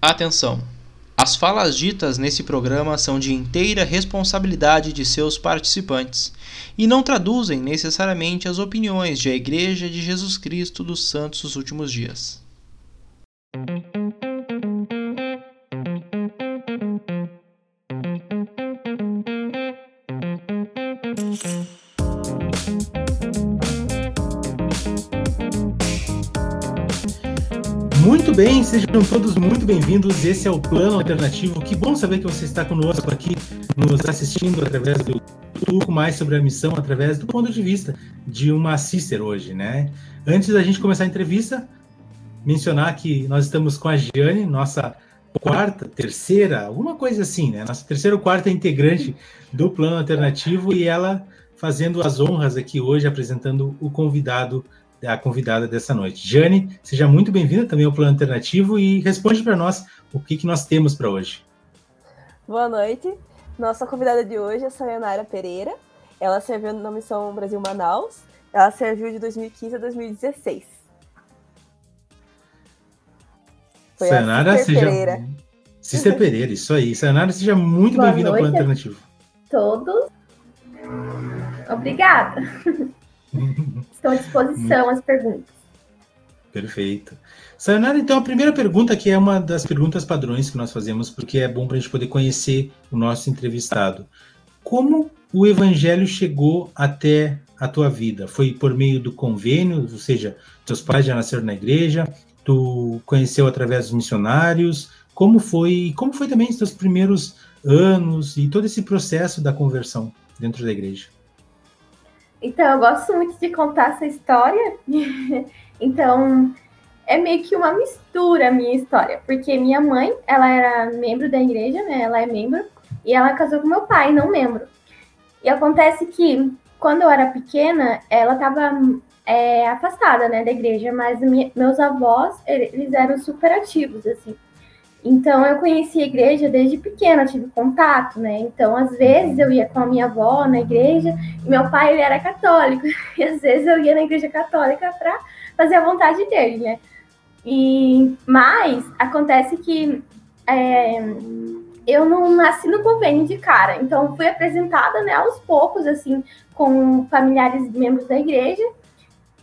Atenção! As falas ditas nesse programa são de inteira responsabilidade de seus participantes e não traduzem necessariamente as opiniões de a Igreja de Jesus Cristo dos Santos dos Últimos Dias. Bem, sejam todos muito bem-vindos. Esse é o Plano Alternativo. Que bom saber que você está conosco aqui, nos assistindo através do YouTube, mais sobre a missão, através do ponto de vista de uma sister hoje, né? Antes da gente começar a entrevista, mencionar que nós estamos com a Giane, nossa quarta, terceira, alguma coisa assim, né? Nossa terceira ou quarta integrante do Plano Alternativo e ela fazendo as honras aqui hoje, apresentando o convidado a convidada dessa noite. Jane, seja muito bem-vinda também ao Plano Alternativo e responde para nós o que, que nós temos para hoje. Boa noite. Nossa convidada de hoje é a Sayonara Pereira. Ela serviu na Missão Brasil Manaus. Ela serviu de 2015 a 2016. Foi Sayonara, seja... Pereira. Cicer Pereira, isso aí. Sayonara, seja muito bem-vinda ao Plano Alternativo. Todos. Obrigada. Estão à disposição as perguntas. Perfeito. Sayonara, então a primeira pergunta, que é uma das perguntas padrões que nós fazemos, porque é bom para a gente poder conhecer o nosso entrevistado. Como o evangelho chegou até a tua vida? Foi por meio do convênio, ou seja, teus pais já nasceram na igreja, tu conheceu através dos missionários? Como foi, como foi também os teus primeiros anos e todo esse processo da conversão dentro da igreja? Então, eu gosto muito de contar essa história. então, é meio que uma mistura a minha história, porque minha mãe, ela era membro da igreja, né? Ela é membro, e ela casou com meu pai, não membro. E acontece que, quando eu era pequena, ela estava é, afastada, né, da igreja, mas minha, meus avós, eles eram super ativos, assim. Então eu conheci a igreja desde pequena, tive contato, né? Então às vezes eu ia com a minha avó na igreja, e meu pai ele era católico, e às vezes eu ia na igreja católica para fazer a vontade dele, né? E mas acontece que é, eu não nasci no convênio de cara, então fui apresentada, né, aos poucos assim com familiares membros da igreja.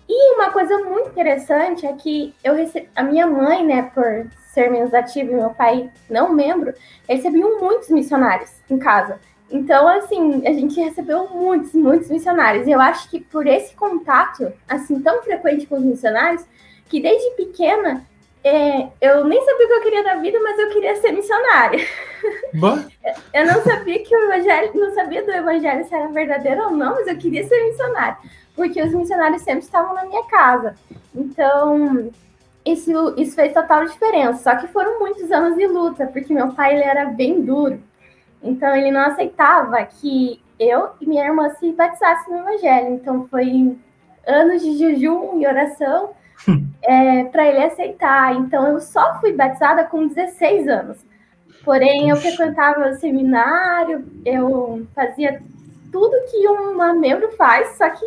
E uma coisa muito interessante é que eu recebi, a minha mãe, né, por ser menos ativo e meu pai não membro, recebiam muitos missionários em casa. Então, assim, a gente recebeu muitos, muitos missionários. E eu acho que por esse contato, assim, tão frequente com os missionários, que desde pequena é, eu nem sabia o que eu queria da vida, mas eu queria ser missionária. Eu não sabia que o evangelho, não sabia do evangelho se era verdadeiro ou não, mas eu queria ser missionária, porque os missionários sempre estavam na minha casa. Então, isso, isso fez total diferença. Só que foram muitos anos de luta, porque meu pai ele era bem duro. Então ele não aceitava que eu e minha irmã se batizassem no Evangelho. Então foi anos de jejum e oração é, para ele aceitar. Então eu só fui batizada com 16 anos. Porém, eu frequentava o seminário, eu fazia tudo que uma membro faz, só que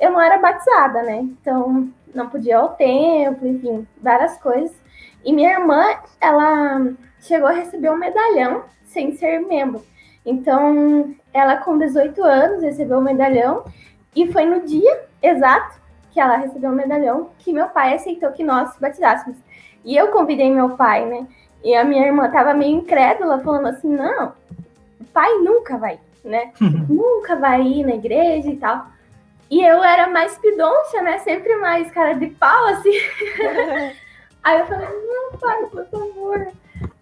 eu não era batizada, né? Então não podia ir ao templo, enfim, várias coisas. E minha irmã, ela chegou a receber um medalhão sem ser membro. Então, ela com 18 anos recebeu o um medalhão e foi no dia exato que ela recebeu o um medalhão que meu pai aceitou que nós batizássemos. E eu convidei meu pai, né? E a minha irmã tava meio incrédula, falando assim: não, o pai nunca vai, né? nunca vai ir na igreja e tal. E eu era mais pidoncha, né? Sempre mais cara de pau, assim. Aí eu falei, não, pai, por favor,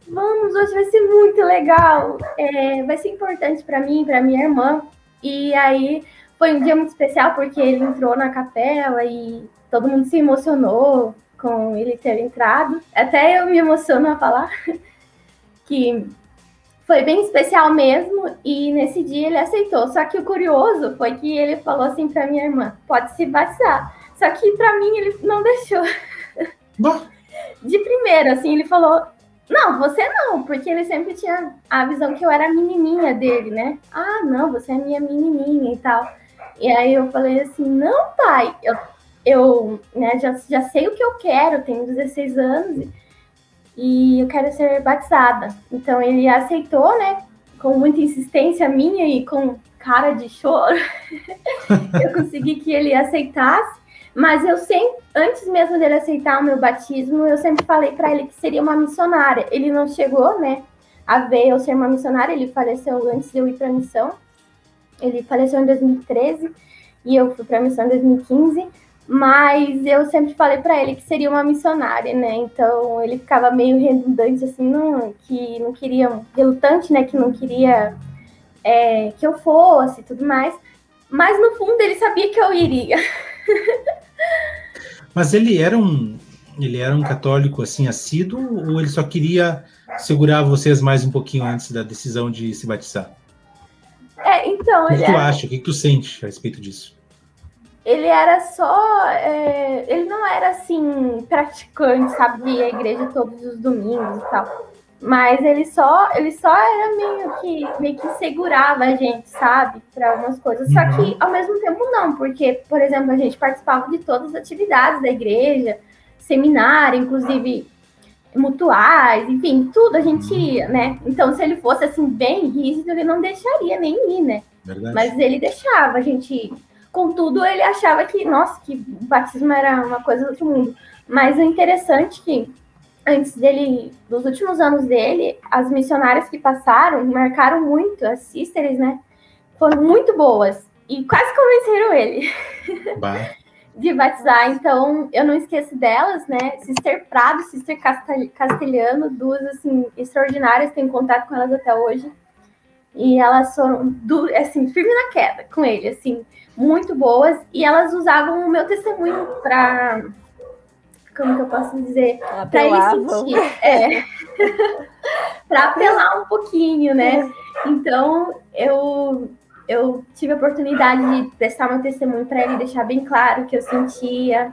vamos, hoje vai ser muito legal. É, vai ser importante para mim, para minha irmã. E aí foi um dia muito especial porque ele entrou na capela e todo mundo se emocionou com ele ter entrado. Até eu me emociono a falar que foi bem especial mesmo e nesse dia ele aceitou. Só que o curioso foi que ele falou assim para minha irmã: pode se batizar. Só que para mim ele não deixou. De primeiro, assim, ele falou: não, você não, porque ele sempre tinha a visão que eu era a menininha dele, né? Ah, não, você é minha menininha e tal. E aí eu falei assim: não, pai, eu, eu né, já, já sei o que eu quero, tenho 16 anos. E eu quero ser batizada. Então ele aceitou, né? Com muita insistência minha e com cara de choro, eu consegui que ele aceitasse. Mas eu sempre, antes mesmo dele aceitar o meu batismo, eu sempre falei para ele que seria uma missionária. Ele não chegou, né, a ver eu ser uma missionária. Ele faleceu antes de eu ir para a missão. Ele faleceu em 2013 e eu fui para a missão em 2015 mas eu sempre falei para ele que seria uma missionária, né? Então ele ficava meio redundante, assim, não, que não queria, relutante, né? Que não queria é, que eu fosse e tudo mais. Mas no fundo ele sabia que eu iria. Mas ele era um, ele era um católico assim assíduo ou ele só queria segurar vocês mais um pouquinho antes da decisão de se batizar? É, então. O que tu era... acha? O que tu sente a respeito disso? Ele era só. É, ele não era assim, praticante, sabe, de ir à igreja todos os domingos e tal. Mas ele só, ele só era meio que, meio que segurava a gente, sabe, para algumas coisas. Só que uhum. ao mesmo tempo não, porque, por exemplo, a gente participava de todas as atividades da igreja, seminário, inclusive mutuais, enfim, tudo a gente ia, né? Então, se ele fosse assim bem rígido, ele não deixaria nem ir, né? Verdade. Mas ele deixava a gente ir. Contudo, ele achava que, nossa, que o batismo era uma coisa do outro mundo. Mas o interessante é que, antes dele, dos últimos anos dele, as missionárias que passaram marcaram muito, as sisters, né? Foram muito boas. E quase convenceram ele de batizar. Então, eu não esqueço delas, né? Sister Prado, Sister Castelhano, duas, assim, extraordinárias. Tenho contato com elas até hoje. E elas foram, assim, firme na queda com ele, assim muito boas. E elas usavam o meu testemunho para como que eu posso dizer? Para ele sentir é, para apelar um pouquinho né? Então eu eu tive a oportunidade de prestar meu testemunho para ele deixar bem claro o que eu sentia.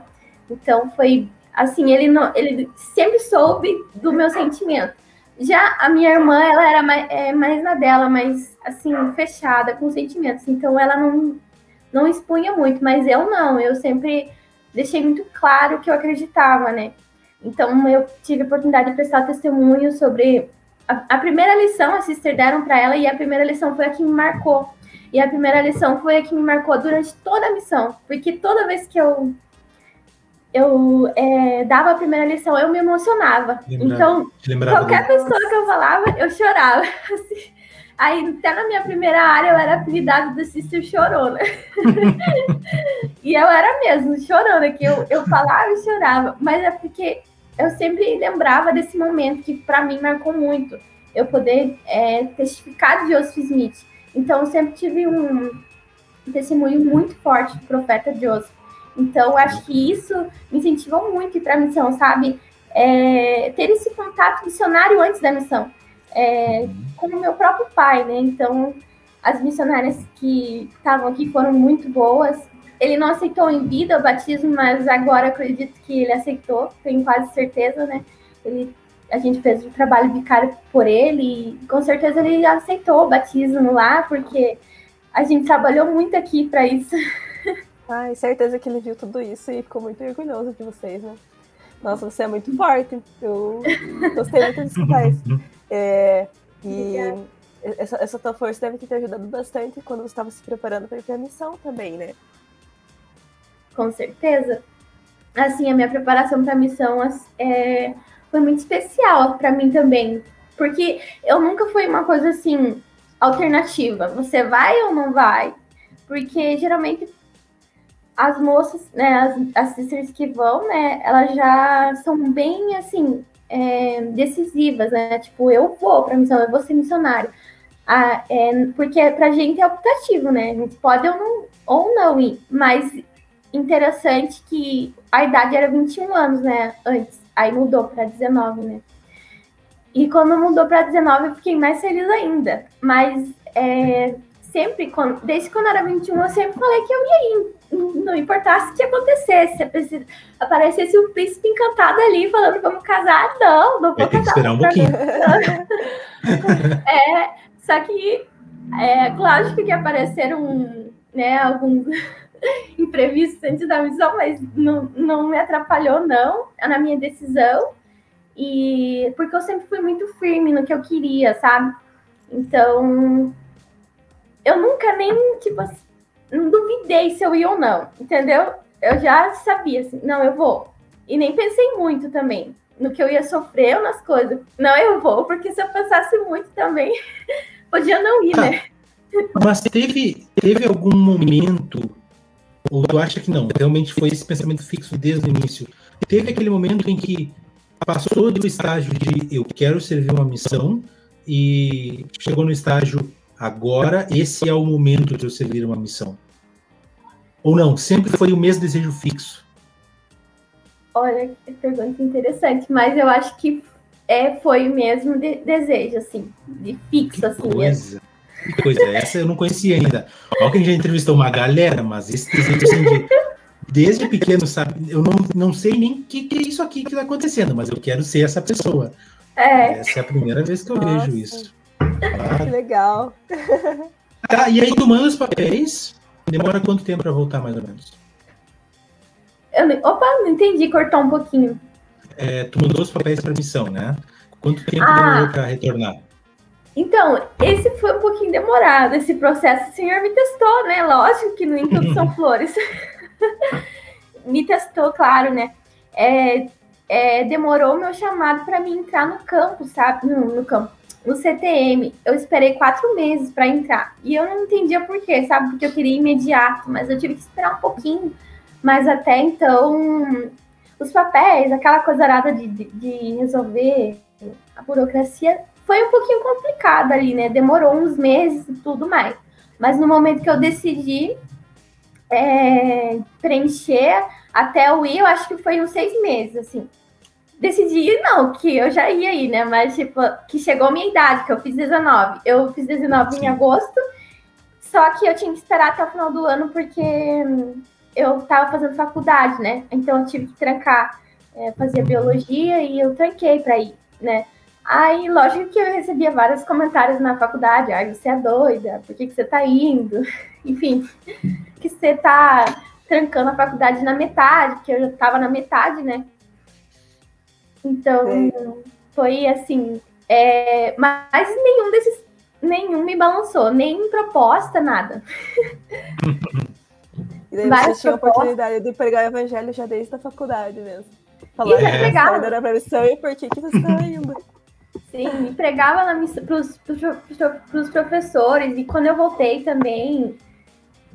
Então foi assim ele não ele sempre soube do meu sentimento já a minha irmã ela era mais, é, mais na dela mas assim fechada com sentimentos então ela não não expunha muito, mas eu não, eu sempre deixei muito claro que eu acreditava, né? Então eu tive a oportunidade de prestar testemunho sobre a, a primeira lição a sister deram para ela e a primeira lição foi a que me marcou. E a primeira lição foi a que me marcou durante toda a missão, porque toda vez que eu eu é, dava a primeira lição, eu me emocionava. Lembrava, então, qualquer pessoa que eu falava, eu chorava. Assim, Aí, até na minha primeira área, eu era apelidada do Sister Chorona. e eu era mesmo, chorona, que eu, eu falava e chorava. Mas é porque eu sempre lembrava desse momento que, para mim, marcou muito. Eu poder é, testificar de Joseph Smith. Então, eu sempre tive um testemunho muito forte do profeta Joseph. Então, acho que isso me incentivou muito para a missão, sabe? É, ter esse contato missionário antes da missão é, como meu próprio pai, né? Então, as missionárias que estavam aqui foram muito boas. Ele não aceitou em vida o batismo, mas agora acredito que ele aceitou, tenho quase certeza, né? Ele, a gente fez um trabalho vicário por ele e com certeza ele aceitou o batismo lá, porque a gente trabalhou muito aqui para isso. Ai, certeza que ele viu tudo isso e ficou muito orgulhoso de vocês, né? Nossa, você é muito forte. Eu gostei muito de escutar isso. É, e essa, essa tua força deve ter te ajudado bastante quando você estava se preparando para ir para a missão também, né? Com certeza. Assim, a minha preparação para a missão é, foi muito especial para mim também. Porque eu nunca fui uma coisa assim, alternativa. Você vai ou não vai? Porque geralmente as moças, né, as, as sisters que vão, né, elas já são bem assim, é, decisivas, né? Tipo, eu vou para missão, eu vou ser missionário. Ah, é, porque pra gente é optativo, né? A gente pode ou não, ou não ir, mas interessante que a idade era 21 anos, né? Antes, aí mudou para 19, né? E quando mudou para 19, eu fiquei mais feliz ainda. Mas é, sempre, desde quando era 21, eu sempre falei que eu ia ir não importasse o que acontecesse, se aparecesse um príncipe encantado ali falando vamos casar, não, não vou casar. esperar um pouquinho. é, só que é lógico que apareceram né, alguns imprevistos antes da missão, mas não, não me atrapalhou, não, na minha decisão. E porque eu sempre fui muito firme no que eu queria, sabe? Então, eu nunca nem, tipo, não duvidei se eu ia ou não, entendeu? Eu já sabia, assim, não, eu vou. E nem pensei muito também no que eu ia sofrer ou nas coisas. Não, eu vou, porque se eu pensasse muito também, podia não ir, né? Mas teve, teve algum momento, ou tu acha que não, realmente foi esse pensamento fixo desde o início? Teve aquele momento em que passou do estágio de eu quero servir uma missão e chegou no estágio agora esse é o momento de eu servir uma missão? Ou não? Sempre foi o mesmo desejo fixo? Olha, que pergunta interessante, mas eu acho que é, foi o mesmo de, desejo, assim, de fixo, que assim coisa. mesmo. Que coisa, essa eu não conhecia ainda. Olha que a gente já entrevistou uma galera, mas esse desejo assim de, desde pequeno, sabe? Eu não, não sei nem o que, que é isso aqui que está acontecendo, mas eu quero ser essa pessoa. É. Essa é a primeira vez que eu Nossa. vejo isso. Que legal. Tá, e aí tu manda os papéis, demora quanto tempo para voltar, mais ou menos? Eu, não- opa, não entendi, cortou um pouquinho. É, tu mandou os papéis para missão, né? Quanto tempo Ah. demorou para retornar? Então, esse foi um pouquinho demorado, esse processo. O senhor me testou, né? Lógico que nem tudo são flores. me testou, claro, né? É, é, demorou o meu chamado para mim entrar no campo, sabe? No, no campo, no CTM. Eu esperei quatro meses para entrar. E eu não entendia por quê, sabe? Porque eu queria imediato, mas eu tive que esperar um pouquinho. Mas até então, os papéis, aquela coisa arada de, de, de resolver a burocracia foi um pouquinho complicado ali, né? Demorou uns meses e tudo mais. Mas no momento que eu decidi é, preencher até o ir, eu acho que foi uns seis meses, assim. Decidi não, que eu já ia ir, né? Mas, tipo, que chegou a minha idade, que eu fiz 19. Eu fiz 19 Sim. em agosto, só que eu tinha que esperar até o final do ano, porque eu tava fazendo faculdade, né? Então eu tive que trancar, é, fazia biologia e eu tranquei para ir, né? Aí, lógico que eu recebia vários comentários na faculdade. Ai, você é doida, por que, que você tá indo? Enfim, que você tá trancando a faculdade na metade, porque eu já tava na metade, né? Então, foi assim. é, mas nenhum desses. Nenhum me balançou, nem proposta, nada. E daí Várias você tinha a oportunidade de pregar o evangelho já desde a faculdade mesmo. Falar é, pregava. saída da missão e por que, que você tá indo. Sim, me pregava na missa, pros, pros, pros professores, e quando eu voltei também,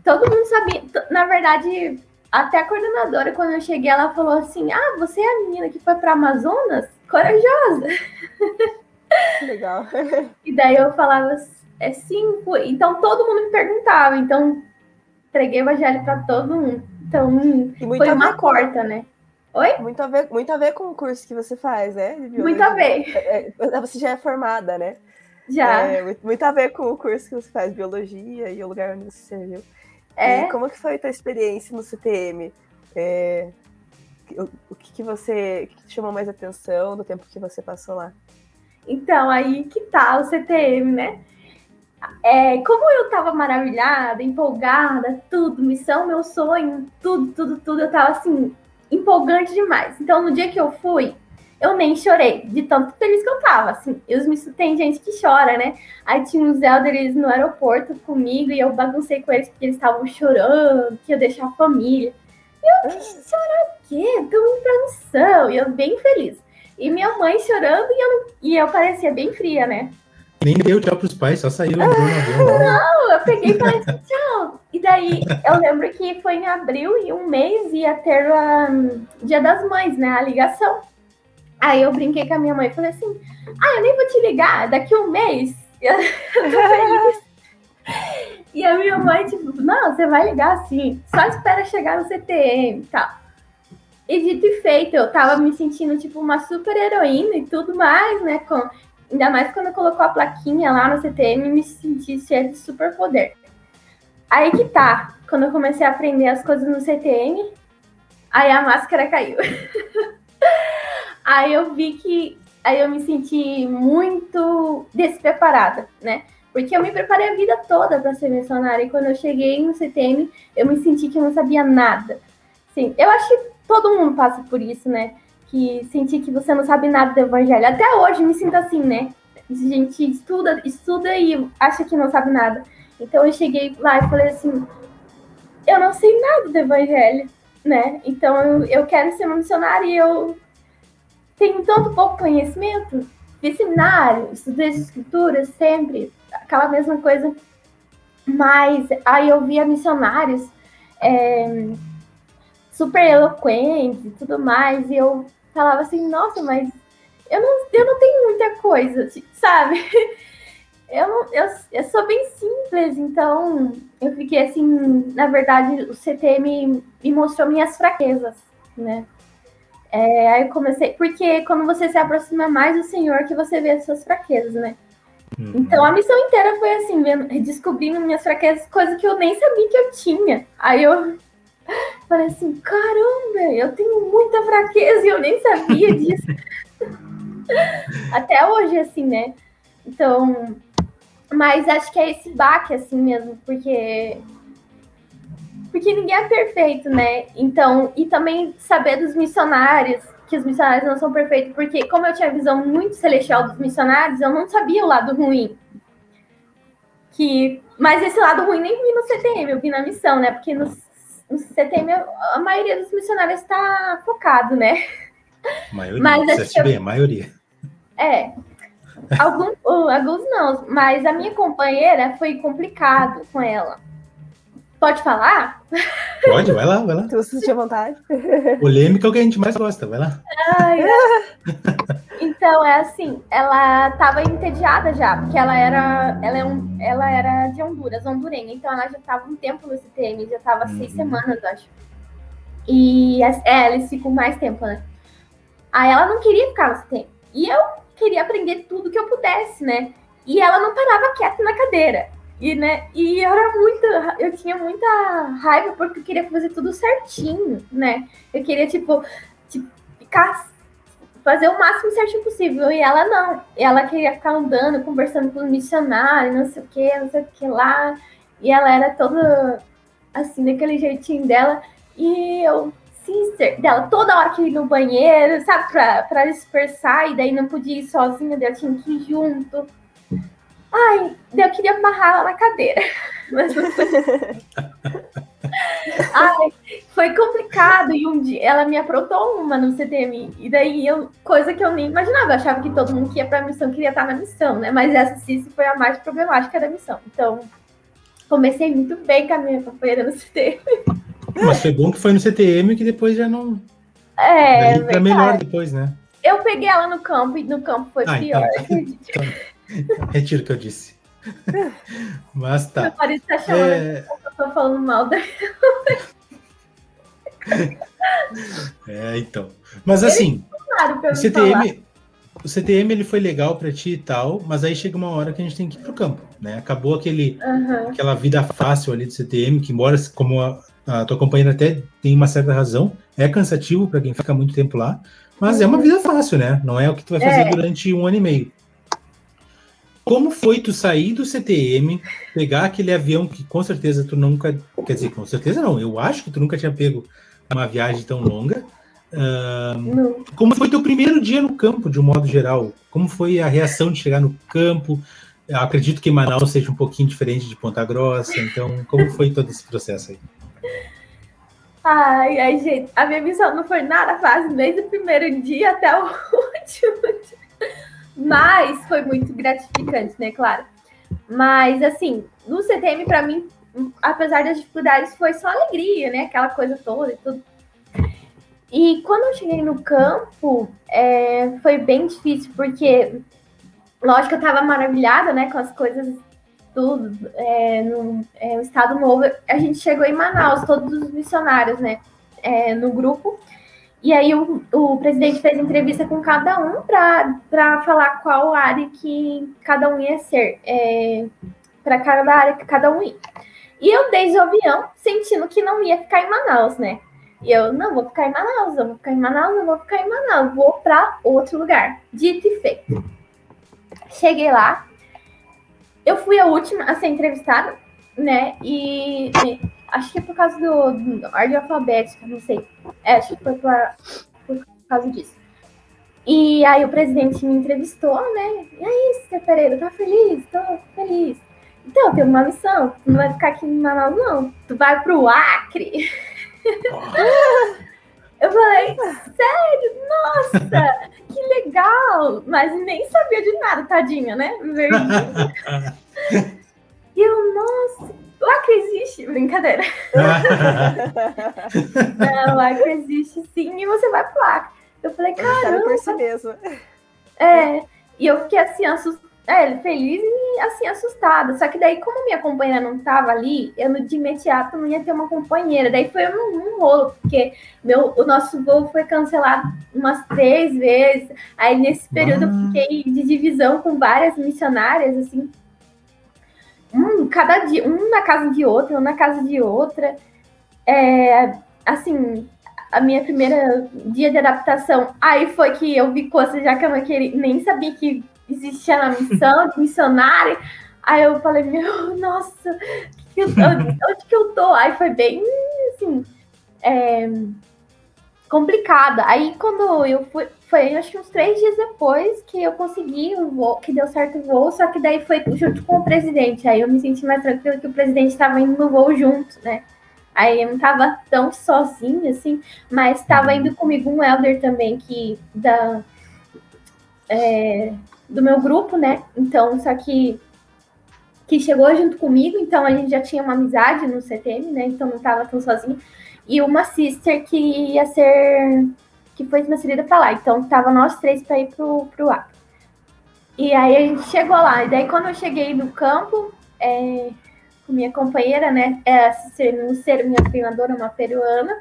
todo mundo sabia. Na verdade, até a coordenadora, quando eu cheguei, ela falou assim: Ah, você é a menina que foi para Amazonas? Corajosa. Legal. E daí eu falava, é sim, fui. Então todo mundo me perguntava, então preguei o evangelho para todo mundo. Então muito foi uma ver porta, né? Muito a, ver, muito a ver com o curso que você faz, né? Muito a ver. É, é, você já é formada, né? Já. É, muito, muito a ver com o curso que você faz, biologia e o lugar onde você serviu. É. E como que foi a tua experiência no CTM? É, o, o que, que você o que que te chamou mais atenção do tempo que você passou lá? Então, aí que tá o CTM, né? É, como eu tava maravilhada, empolgada, tudo, missão, meu sonho, tudo, tudo, tudo, eu tava assim, empolgante demais. Então, no dia que eu fui, eu nem chorei, de tanto feliz que eu tava, assim. E miss- tem gente que chora, né? Aí tinha uns elders no aeroporto comigo e eu baguncei com eles porque eles estavam chorando, que ia deixar a família. E eu, que chorar o quê? Indo pra missão. E eu bem feliz. E minha mãe chorando e eu, não- e eu parecia bem fria, né? Nem deu tchau pros pais, só saiu avião. né? Então, Eu peguei e falei assim, tchau. E daí eu lembro que foi em abril e um mês ia ter o Dia das Mães, né? A ligação. Aí eu brinquei com a minha mãe e falei assim: Ah, eu nem vou te ligar, daqui um mês. E a minha mãe, tipo, não, você vai ligar sim, só espera chegar no CTM e tal. E dito e feito, eu tava me sentindo tipo uma super heroína e tudo mais, né? Com, ainda mais quando colocou a plaquinha lá no CTM, me senti cheia de super poder. Aí que tá, quando eu comecei a aprender as coisas no CTM, aí a máscara caiu. aí eu vi que. Aí eu me senti muito despreparada, né? Porque eu me preparei a vida toda para ser missionária. E quando eu cheguei no CTM, eu me senti que eu não sabia nada. Sim, eu acho que todo mundo passa por isso, né? Que sentir que você não sabe nada do evangelho. Até hoje me sinto assim, né? A gente estuda, estuda e acha que não sabe nada. Então eu cheguei lá e falei assim, eu não sei nada do evangelho, né? Então eu, eu quero ser uma missionária e eu tenho tanto pouco conhecimento. Fiz seminário, estudei as escrituras sempre, aquela mesma coisa. Mas aí eu via missionários é, super eloquentes e tudo mais, e eu falava assim, nossa, mas eu não, eu não tenho muita coisa, sabe? Eu, não, eu, eu sou bem simples, então eu fiquei assim, na verdade, o CT me, me mostrou minhas fraquezas, né? É, aí eu comecei, porque quando você se aproxima mais do Senhor, que você vê as suas fraquezas, né? Uhum. Então a missão inteira foi assim, vendo, descobrindo minhas fraquezas, coisa que eu nem sabia que eu tinha. Aí eu falei assim, caramba, eu tenho muita fraqueza e eu nem sabia disso. Até hoje, assim, né? Então, mas acho que é esse baque, assim mesmo, porque. Porque ninguém é perfeito, né? Então, e também saber dos missionários, que os missionários não são perfeitos, porque como eu tinha visão muito celestial dos missionários, eu não sabia o lado ruim. Que, mas esse lado ruim nem vi no CTM, eu vi na missão, né? Porque no, no CTM a maioria dos missionários está focado, né? maioria, mas, bem, a maioria. É. Alguns, alguns não, mas a minha companheira foi complicado com ela. Pode falar? Pode, vai lá, vai lá. Se você sentir vontade. Polêmica é o que a gente mais gosta, vai lá. Ai, então, é assim, ela estava entediada já, porque ela era, ela, é um, ela era de Honduras, hondurenha, então ela já estava um tempo no CTM, já estava uhum. seis semanas, acho. E é, eles ficam mais tempo, né? Aí ela não queria ficar no CTM. E eu queria aprender tudo que eu pudesse, né? E ela não parava quieta na cadeira. E, né, e eu era muito, eu tinha muita raiva porque eu queria fazer tudo certinho, né? Eu queria, tipo, tipo ficar, fazer o máximo certinho possível. E ela não. Ela queria ficar andando, conversando com o missionário, não sei o que, não sei o que lá. E ela era toda assim, daquele jeitinho dela. E eu sister dela toda hora que ir no banheiro, sabe, pra, pra dispersar, e daí não podia ir sozinha, daí eu tinha que ir junto. Ai, eu queria amarrar ela na cadeira. Mas não foi. Ai, foi complicado. E um dia ela me aprontou uma no CTM. E daí eu, coisa que eu nem imaginava. Eu achava que todo mundo que ia pra missão queria estar na missão, né? Mas essa Cici foi a mais problemática da missão. Então, comecei muito bem com a minha companheira no CTM. Mas foi bom que foi no CTM que depois já não. É. Daí melhor depois, né? Eu peguei ela no campo e no campo foi ah, pior. Então, então, retiro o que eu disse. Mas tá. Meu marido tá chamando é... que eu tô falando mal dela. É, então. Mas assim, o CTM, o CTM ele foi legal para ti e tal, mas aí chega uma hora que a gente tem que ir pro campo, né? Acabou aquele, uhum. aquela vida fácil ali do CTM, que embora como a, a tua companheira até tem uma certa razão, é cansativo para quem fica muito tempo lá, mas é uma vida fácil, né? Não é o que tu vai fazer é. durante um ano e meio. Como foi tu sair do CTM, pegar aquele avião que com certeza tu nunca. Quer dizer, com certeza não, eu acho que tu nunca tinha pego uma viagem tão longa. Uh, como foi teu primeiro dia no campo, de um modo geral? Como foi a reação de chegar no campo? Eu acredito que Manaus seja um pouquinho diferente de Ponta Grossa, então como foi todo esse processo aí? Ai, ai, gente, a minha missão não foi nada fácil, desde o primeiro dia até o último dia. Mas foi muito gratificante, né, claro. Mas, assim, no CTM, para mim, apesar das dificuldades, foi só alegria, né? Aquela coisa toda e tudo. E quando eu cheguei no campo, é, foi bem difícil, porque, lógico, eu tava maravilhada, né, com as coisas tudo, é, no é, Estado Novo, a gente chegou em Manaus, todos os missionários, né, é, no grupo. E aí o, o presidente fez entrevista com cada um para falar qual área que cada um ia ser, é, para cada área que cada um ia. E eu, desde o avião, sentindo que não ia ficar em Manaus, né? E eu, não, vou ficar em Manaus, eu vou ficar em Manaus, eu vou ficar em Manaus, vou para outro lugar. Dito e feito. Cheguei lá, eu fui a última a ser entrevistada, né? E, acho que é por causa do, do ordem alfabética, não sei. É, acho que foi por, por causa disso. E aí o presidente me entrevistou, né? E aí, Cê Pereira, tá feliz? Tô feliz. Então, tem uma missão. Tu não vai ficar aqui em Manaus, não. Tu vai pro Acre. Eu falei, sério? Nossa, que legal! Mas nem sabia de nada, tadinha, né? e eu, nossa, o Acre existe. Brincadeira. não, o Acre existe sim, e você vai pro Acre. Eu falei, cara. por si mesmo. É, e eu fiquei assim, assustada é, feliz e assim, assustada. Só que daí, como minha companheira não tava ali, eu de imediato não ia ter uma companheira. Daí foi um, um rolo, porque meu, o nosso voo foi cancelado umas três vezes. Aí nesse período ah. eu fiquei de divisão com várias missionárias, assim. Um, cada dia, um na casa de outra, um na casa de outra. É, assim, a minha primeira dia de adaptação, aí foi que eu vi coisas já que eu não queria, nem sabia que existia na missão de missionária. Aí eu falei, meu, nossa, que eu, onde que eu tô? Aí foi bem, assim, é, complicada. Aí quando eu fui, foi acho que uns três dias depois que eu consegui o voo, que deu certo o voo, só que daí foi junto com o presidente. Aí eu me senti mais tranquila que o presidente estava indo no voo junto, né? Aí eu não tava tão sozinha, assim, mas estava indo comigo um elder também, que da, é, do meu grupo, né? Então, só que que chegou junto comigo, então a gente já tinha uma amizade no CTM, né? Então não tava tão sozinha. E uma sister que ia ser que foi transferida para lá. Então tava nós três para ir pro pro ar. E aí a gente chegou lá. E daí quando eu cheguei no campo, é, com minha companheira, né? É, ser, não ser minha treinadora, uma peruana.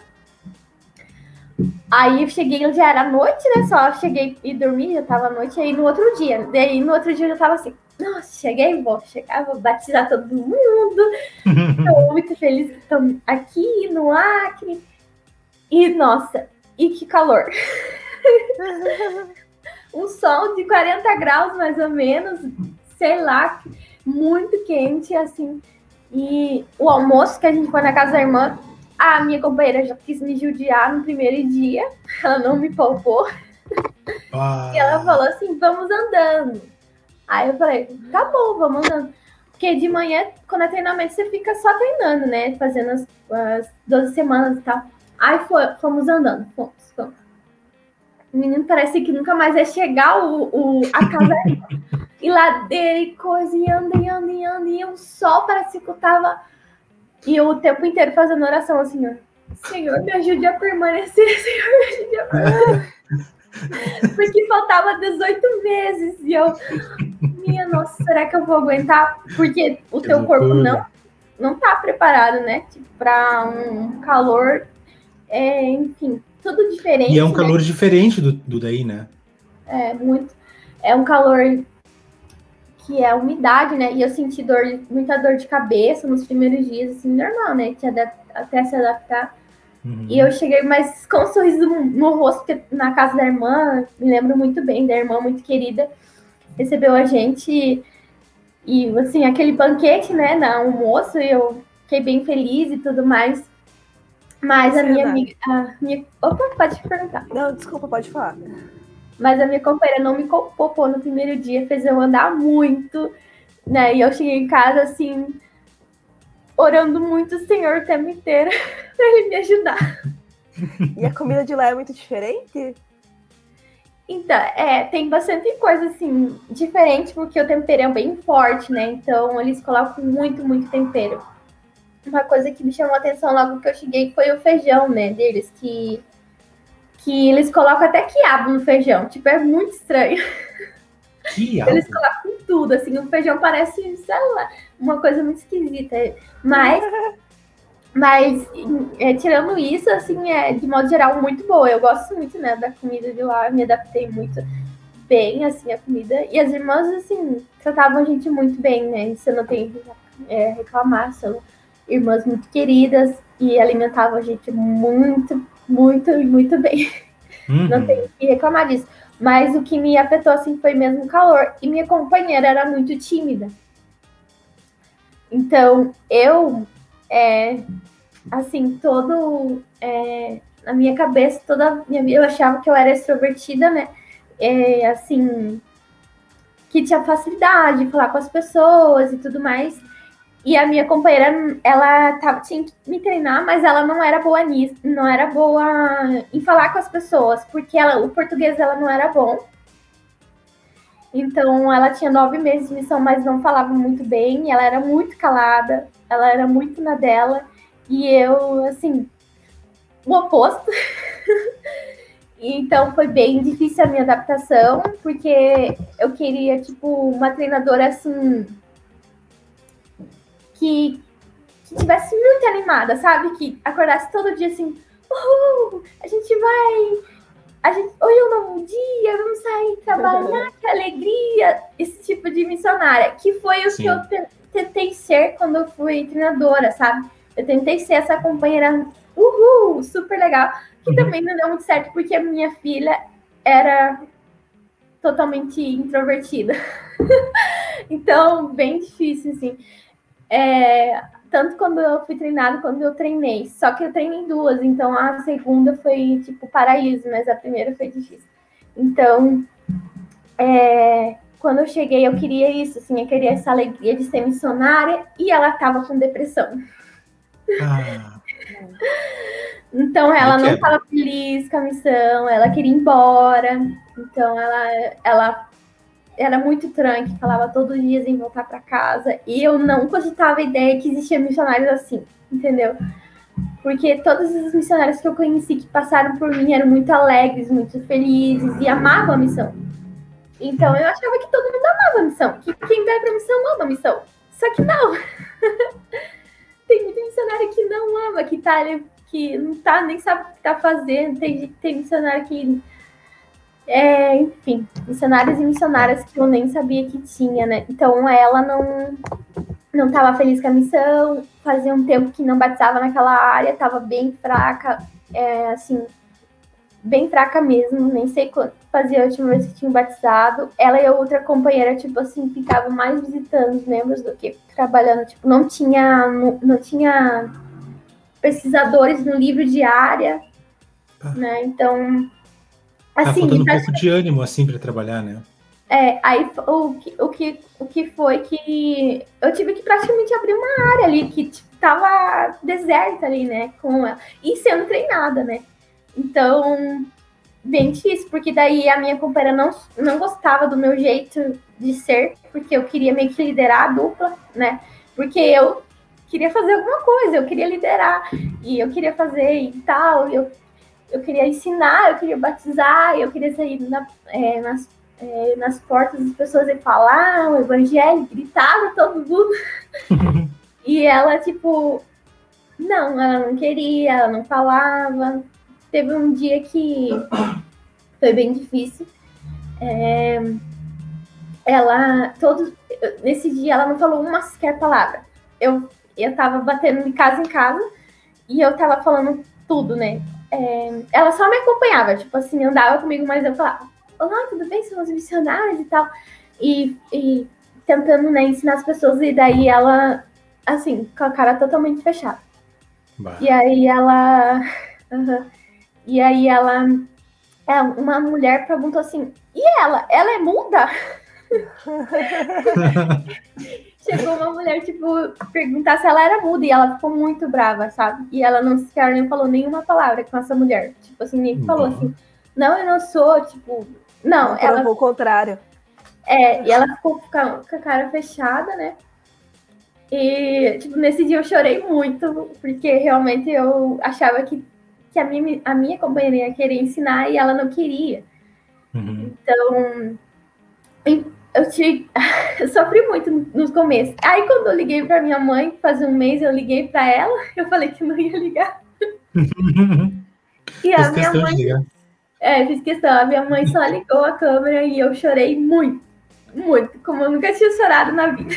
Aí eu cheguei, já era noite, né? Só cheguei e dormi, já tava noite. Aí no outro dia, daí no outro dia eu já tava assim, nossa, cheguei, vou chegar, vou batizar todo mundo. Estou muito feliz que estamos aqui no Acre. E nossa, e que calor! um sol de 40 graus mais ou menos, sei lá, muito quente, assim. E o almoço que a gente foi na casa da irmã a minha companheira já quis me judiar no primeiro dia, ela não me poupou. Ah. E ela falou assim: vamos andando. Aí eu falei: tá bom, vamos andando. Porque de manhã, quando é treinamento, você fica só treinando, né? Fazendo as, as 12 semanas e tal. Aí foi, fomos andando, fomos, fomos. O menino parece que nunca mais ia chegar o, o, a casa. e ladeira e coisa, e anda, e anda, e anda, e o sol parece que eu tava e o tempo inteiro fazendo oração assim, ó. Senhor, me ajude a permanecer, Senhor, me ajude a permanecer. Porque faltava 18 meses. E eu, minha nossa, será que eu vou aguentar? Porque o que teu corpo não, não tá preparado, né? Tipo, pra um calor, é, enfim, tudo diferente. E é um né? calor diferente do, do daí, né? É, muito. É um calor que é a umidade, né? E eu senti dor, muita dor de cabeça nos primeiros dias, assim, normal, né? até se adaptar. Uhum. E eu cheguei mais com um sorriso no, no, rosto, porque na casa da irmã, me lembro muito bem, da irmã muito querida, recebeu a gente e, assim, aquele banquete, né, na almoço, e eu fiquei bem feliz e tudo mais. Mas a minha amiga. A minha... Opa, pode perguntar. Não, desculpa, pode falar. Mas a minha companheira não me poupou no primeiro dia, fez eu andar muito, né? E eu cheguei em casa assim, orando muito o Senhor o tempo inteiro para ele me ajudar. E a comida de lá é muito diferente? Então, é, tem bastante coisa assim, diferente, porque o tempero é bem forte, né? Então eles colocam muito, muito tempero. Uma coisa que me chamou a atenção logo que eu cheguei foi o feijão, né, deles, que que eles colocam até quiabo no feijão. Tipo, é muito estranho. Quiabo? Eles colocam tudo, assim, o feijão parece, sei lá, uma coisa muito esquisita. Mas, mas é, tirando isso, assim, é de modo geral muito boa. Eu gosto muito, né, da comida de lá, me adaptei muito bem, assim, a comida. E as irmãs, assim, tratavam a gente muito bem, né? Isso eu não tenho que é, reclamar, são irmãs muito queridas e alimentavam a gente muito muito, muito bem. Uhum. Não tenho que reclamar disso. Mas o que me afetou assim foi mesmo o calor. E minha companheira era muito tímida. Então, eu, é, assim, todo. É, na minha cabeça, toda minha vida, eu achava que eu era extrovertida, né? é, assim, que tinha facilidade de falar com as pessoas e tudo mais. E a minha companheira, ela tava, tinha que me treinar, mas ela não era boa nisso, não era boa em falar com as pessoas, porque ela, o português dela não era bom. Então, ela tinha nove meses de missão, mas não falava muito bem. ela era muito calada, ela era muito na dela. E eu, assim, o oposto. então, foi bem difícil a minha adaptação, porque eu queria, tipo, uma treinadora, assim, que, que tivesse muito animada, sabe? Que acordasse todo dia assim, uhul, a gente vai. A gente, hoje é um novo dia, vamos sair trabalhar, que alegria! Esse tipo de missionária, que foi o Sim. que eu tentei ser quando eu fui treinadora, sabe? Eu tentei ser essa companheira, uhul, super legal, que uhum. também não deu muito certo, porque a minha filha era totalmente introvertida. então, bem difícil, assim. É, tanto quando eu fui treinado quando eu treinei. Só que eu treinei duas, então a segunda foi tipo paraíso, mas a primeira foi difícil. Então, é, quando eu cheguei, eu queria isso, assim, eu queria essa alegria de ser missionária e ela tava com depressão. Ah. então ela não estava feliz com a missão, ela queria ir embora. Então ela, ela era muito tranque, falava todos os dias em voltar para casa. E eu não cogitava a ideia que existia missionários assim, entendeu? Porque todos os missionários que eu conheci que passaram por mim eram muito alegres, muito felizes e amavam a missão. Então eu achava que todo mundo amava a missão, que quem vai para a missão ama a missão. Só que não. tem muito missionário que não ama, que tá que não tá, nem sabe o que tá fazendo. Tem, tem missionário que é, enfim, missionários e missionárias que eu nem sabia que tinha, né? Então ela não não estava feliz com a missão, fazia um tempo que não batizava naquela área, estava bem fraca, é, assim, bem fraca mesmo, nem sei quando fazia a última vez que tinha batizado. Ela e a outra companheira, tipo assim, ficavam mais visitando os membros do que trabalhando, tipo, não tinha, não, não tinha pesquisadores no livro de área, ah. né? Então, Tá assim, tá faltando um pouco de ânimo, assim, para trabalhar, né? É, aí o que, o, que, o que foi que eu tive que praticamente abrir uma área ali que tipo, tava deserta ali, né? Com ela, e sendo treinada, né? Então, bem difícil, porque daí a minha companheira não, não gostava do meu jeito de ser, porque eu queria meio que liderar a dupla, né? Porque eu queria fazer alguma coisa, eu queria liderar, e eu queria fazer e tal, eu eu queria ensinar, eu queria batizar, eu queria sair na, é, nas, é, nas portas das pessoas e falar o evangelho, gritar todo mundo. e ela, tipo, não, ela não queria, ela não falava. Teve um dia que foi bem difícil. É, ela, todos, nesse dia, ela não falou uma sequer palavra. Eu, eu tava batendo de casa em casa e eu tava falando tudo, né? é, ela só me acompanhava, tipo assim, andava comigo, mas eu falava, olá, tudo bem? Somos missionários e tal. E, e tentando, né, ensinar as pessoas, e daí ela, assim, com a cara totalmente fechada. Bah. E aí ela. Uhum, e aí ela. É, uma mulher perguntou assim: e ela? Ela é muda? Chegou uma mulher, tipo, perguntar se ela era muda e ela ficou muito brava, sabe? E ela não sequer nem falou nenhuma palavra com essa mulher. Tipo assim, nem falou assim, não, eu não sou, tipo. Não, ela. Ela o contrário. É, e ela ficou com a cara fechada, né? E, tipo, nesse dia eu chorei muito, porque realmente eu achava que, que a, minha, a minha companheira queria ensinar e ela não queria. Uhum. Então, eu, te, eu sofri muito no começo. Aí quando eu liguei para minha mãe, faz um mês eu liguei para ela, eu falei que não ia ligar. e a minha mãe. É, fiz questão. A minha mãe só ligou a câmera e eu chorei muito, muito, como eu nunca tinha chorado na vida.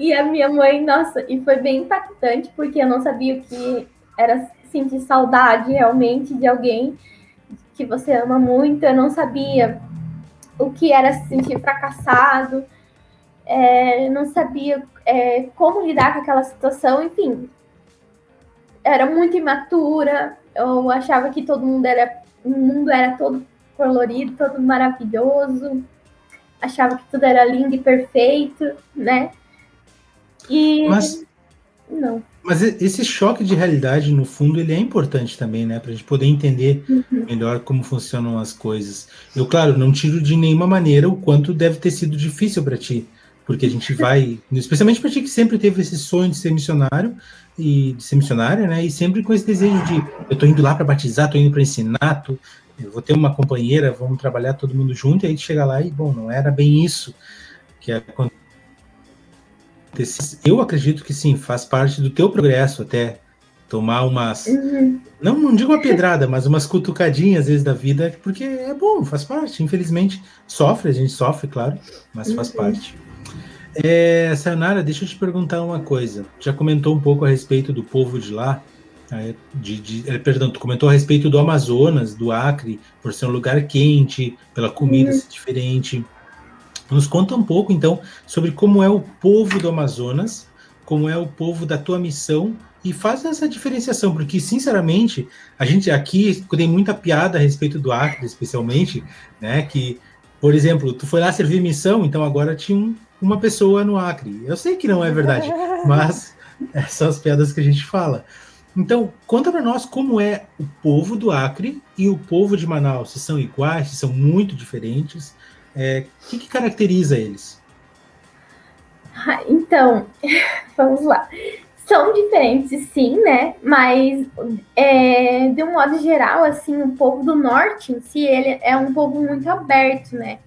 E a minha mãe, nossa, e foi bem impactante, porque eu não sabia o que era sentir saudade realmente de alguém que você ama muito. Eu não sabia o que era se sentir fracassado, é, não sabia é, como lidar com aquela situação, enfim. Era muito imatura, eu achava que todo mundo era o mundo era todo colorido, todo maravilhoso, achava que tudo era lindo e perfeito, né? E Mas, não. mas esse choque de realidade, no fundo, ele é importante também, né? Pra gente poder entender Uhum. melhor como funcionam as coisas. Eu, claro, não tiro de nenhuma maneira o quanto deve ter sido difícil para ti, porque a gente vai, especialmente para ti que sempre teve esse sonho de ser missionário e de ser missionária, né? E sempre com esse desejo de eu tô indo lá para batizar, tô indo para ensinar, tô, eu vou ter uma companheira, vamos trabalhar todo mundo junto, e aí tu chega lá e bom, não era bem isso que aconteceu. Eu acredito que sim, faz parte do teu progresso até tomar umas Uhum. não, não digo uma pedrada, mas umas cutucadinhas às vezes da vida, porque é bom, faz parte. Infelizmente, sofre, a gente sofre, claro, mas faz Uhum. parte. É, Sayonara, deixa eu te perguntar uma coisa. Já comentou um pouco a respeito do povo de lá, é, de, de- é, perdão, tu comentou a respeito do Amazonas, do Acre, por ser um lugar quente, pela comida Uhum. ser diferente. Nos conta um pouco, então, sobre como é o povo do Amazonas, como é o povo da tua missão e faz essa diferenciação, porque, sinceramente, a gente aqui tem muita piada a respeito do Acre, especialmente, né? Que, por exemplo, tu foi lá servir missão, então agora tinha um- uma pessoa no Acre. Eu sei que não é verdade, mas é, são as piadas que a gente fala. Então, conta para nós como é o povo do Acre e o povo de Manaus, se são iguais, se são muito diferentes, é, o que, que caracteriza eles? Ah, Então, vamos lá. São diferentes, sim, né? Mas, é, de um modo geral, assim, o povo do norte em si, ele é um povo muito aberto, né?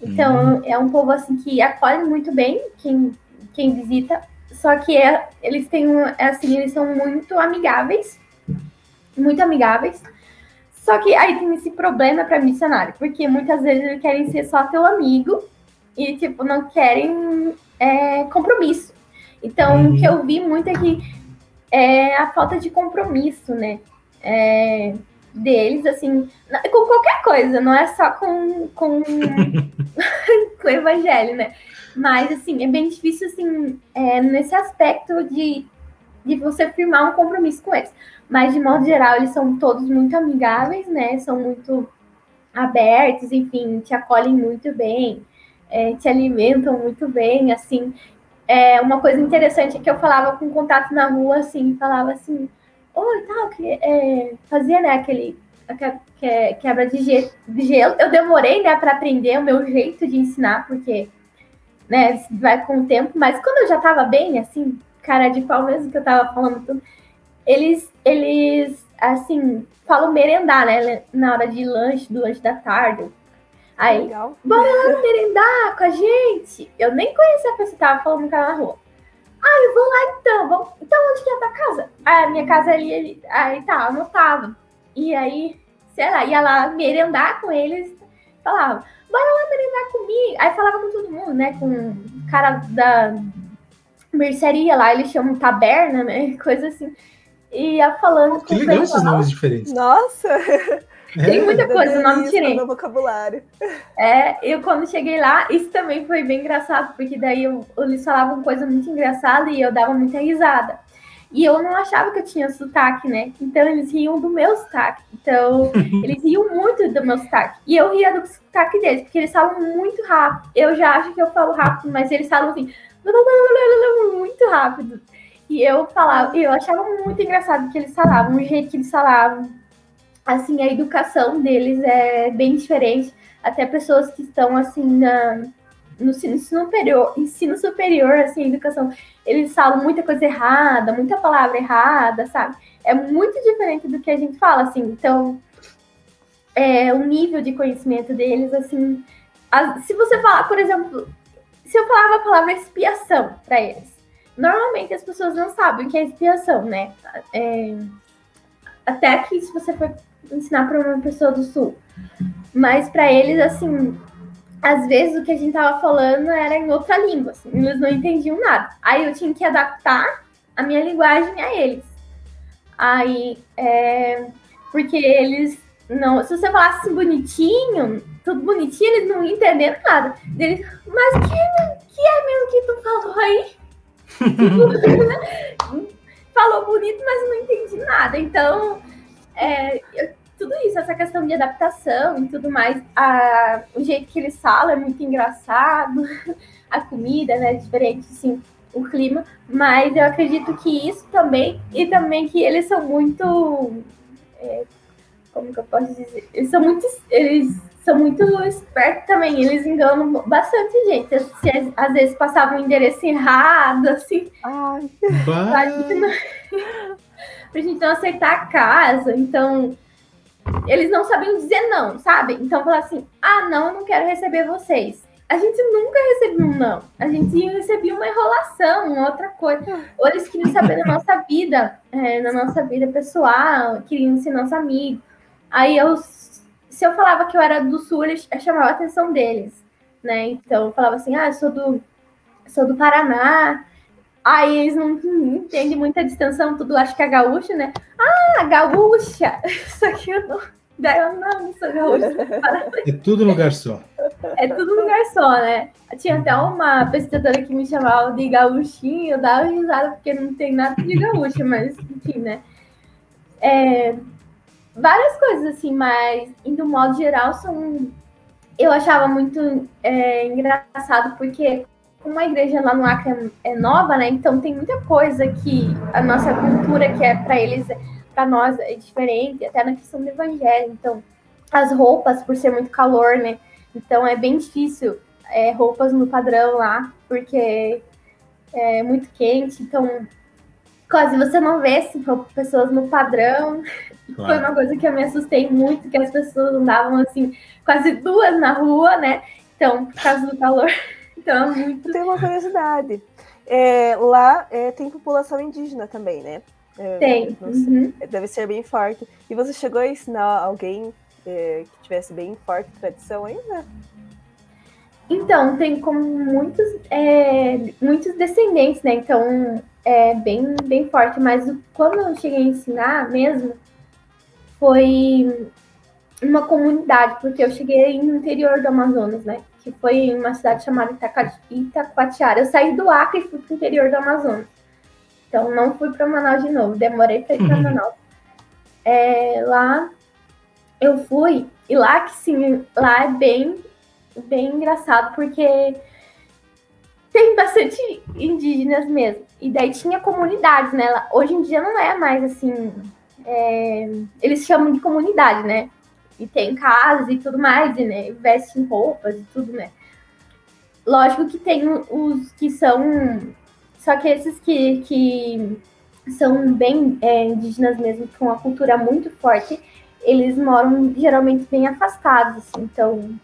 Então, é um povo, assim, que acolhe muito bem quem, quem visita. Só que é- eles têm, um- é assim, eles são muito amigáveis. Muito amigáveis. Só que aí tem esse problema para missionário, porque muitas vezes eles querem ser só teu amigo e, tipo, não querem é, compromisso. Então, Uhum. o que eu vi muito é que é a falta de compromisso, né? É, deles, assim, com qualquer coisa, não é só com, com, com o evangelho, né? Mas, assim, é bem difícil, assim, é, nesse aspecto de, de você firmar um compromisso com eles. Mas, de modo geral, eles são todos muito amigáveis, né? São muito abertos, enfim, te acolhem muito bem, é, te alimentam muito bem, assim. É, uma coisa interessante é que eu falava com contato na rua, assim, falava assim, oi, tal, que, é, fazia, né, aquele aque- que- quebra de, ge- de gelo. Eu demorei, né, para aprender o meu jeito de ensinar, porque, né, vai com o tempo, mas quando eu já tava bem, assim, cara de pau mesmo que eu tava falando tudo, eles, eles, assim, falam merendar, né, na hora de lanche, do lanche da tarde. Aí, Legal. merendar com a gente. Eu nem conhecia a pessoa que tava falando com ela na rua. Ah, eu vou lá então. Vamos... Então, onde que é a tua casa? Ah, a minha casa ali, ali. Aí tá, anotava. E aí, sei lá, ia lá merendar com eles. Falava, bora lá merendar comigo. Aí falava com todo mundo, né? Com o cara da mercearia lá, eles chamam taberna, né? Coisa assim. E ia falando Que com legal esses nomes diferentes. Nossa! Tem É, muita coisa, o nome tirei. no meu vocabulário. É, eu quando cheguei lá, isso também foi bem engraçado, porque daí eu- eles falavam coisa muito engraçada e eu dava muita risada. E eu não achava que eu tinha sotaque, né? Então eles riam do meu sotaque. Então, eles riam muito do meu sotaque. E eu ria do sotaque deles, porque eles falam muito rápido. Eu já acho que eu falo rápido, mas eles falam assim, muito rápido. E eu falava, eu achava muito engraçado que eles falavam, o jeito que eles falavam. Assim, a educação deles é bem diferente. Até pessoas que estão assim na, no ensino superior, ensino superior, assim, educação, eles falam muita coisa errada, muita palavra errada, sabe? É muito diferente do que a gente fala, assim. Então, é, o nível de conhecimento deles, assim. as- se você falar, por exemplo, se eu falava a palavra expiação para eles, normalmente as pessoas não sabem o que é expiação, né? É, até que se você for ensinar para uma pessoa do sul. Mas para eles, assim, às vezes o que a gente tava falando era em outra língua, assim, eles não entendiam nada. Aí eu tinha que adaptar a minha linguagem a eles. Aí, é, porque eles não, se você falasse bonitinho, tudo bonitinho, eles não entenderam nada. Eles, mas que, que é mesmo que tu falou aí? falou bonito, mas não entendi nada. Então, é, tudo isso, essa questão de adaptação e tudo mais. A, o jeito que eles falam é muito engraçado, a comida, né, é diferente, assim, o clima, mas eu acredito que isso também, e também que eles são muito. É, como que eu posso dizer? Eles são muito. Eles são muito espertos também, eles enganam bastante gente. Às vezes passavam um endereço errado, assim. Ai. Pra gente, não, pra gente não aceitar a casa. Então, eles não sabiam dizer não, sabe? Então, falar assim: ah, não, eu não quero receber vocês a gente nunca recebia um não. A gente recebia uma enrolação, uma outra coisa. Ou eles queriam saber da nossa vida, é, da nossa vida pessoal, queriam ser nosso amigo. Aí eu, se eu falava que eu era do sul, eles chamavam a atenção deles, né? Então eu falava assim, ah, eu sou do, sou do Paraná. Aí eles não, não entendem muita distância, tudo acho que é gaúcha, né? Ah, gaúcha! Isso aqui eu não Daí eu, não, não sou gaúcha. É tudo lugar só. É tudo lugar só, né? Tinha até uma pesquisadora que me chamava de gaúchinho, eu dava risada porque não tem nada de gaúcha, mas enfim, né? É, várias coisas assim, mas do modo geral são. Eu achava muito é, engraçado porque como a igreja lá no Acre é, é nova, né? Então tem muita coisa que a nossa cultura que é para eles para nós é diferente, até na questão do evangelho. Então, as roupas, por ser muito calor, né? Então é bem difícil é, roupas no padrão lá, porque é muito quente. Então, quase você não vê assim, pessoas no padrão. Claro. Foi uma coisa que eu me assustei muito, que as pessoas andavam assim, quase duas na rua, né? Então, por causa do calor. Então, é muito... Tem uma curiosidade. É, lá é, tem população indígena também, né? É, Tem. Uhum. Deve ser bem forte. E você chegou a ensinar alguém é, que tivesse bem forte tradição ainda? Então, tem como muitos, é, muitos descendentes, né? Então, é bem, bem forte. Mas quando eu cheguei a ensinar mesmo, foi uma comunidade, porque eu cheguei no interior do Amazonas, né? Que foi em uma cidade chamada Itacoatiara. Eu saí do Acre e fui para o interior do Amazonas. Então não fui para Manaus de novo, demorei para ir para. Manaus. É, lá eu fui, e lá que sim, lá é bem, bem engraçado, porque tem bastante indígenas mesmo. E daí tinha comunidades, né? Hoje em dia não é mais assim. É, eles chamam de comunidade, né? E tem casas e tudo mais, e, né? Vestem roupas e tudo, né? Lógico que tem os que são só que esses que, que são bem é, indígenas mesmo, com uma cultura muito forte, eles moram geralmente bem afastados, assim, então.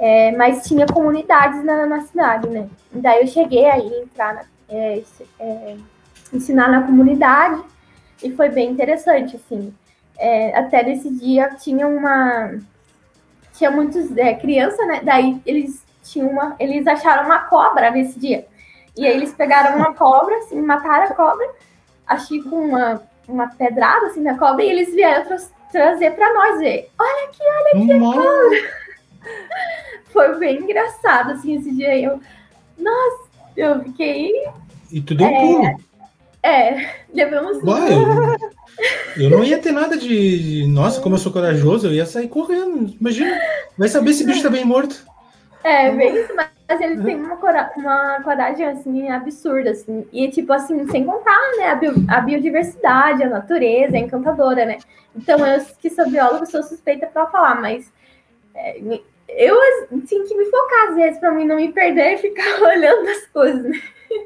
É, mas tinha comunidades na, na cidade, né? Daí eu cheguei aí entrar na, é, é, ensinar na comunidade e foi bem interessante, assim. É, até nesse dia tinha uma tinha muitos é, crianças, né? Daí eles tinham uma, eles acharam uma cobra nesse dia. E aí eles pegaram uma cobra, assim, mataram a cobra, achei com uma, uma pedrada assim na cobra, e eles vieram tra trazer para nós ver. Olha aqui, olha aqui, a cobra. Foi bem engraçado, assim, esse dia. Eu, nossa, eu fiquei. E tu deu é, pulo. É, levamos. Uai, eu, não ia ter nada de. Nossa, como eu sou corajoso, eu ia sair correndo. Imagina, vai saber se o bicho tá bem morto. É, bem isso, mas mas eles têm uma, uma coragem, assim, absurda, assim. E, tipo, assim, sem contar, né, a, bio, a biodiversidade, a natureza, é encantadora, né? Então, eu, que sou bióloga, sou suspeita para falar, mas é, eu tinha que me focar, às vezes, para mim não me perder e ficar olhando as coisas, né?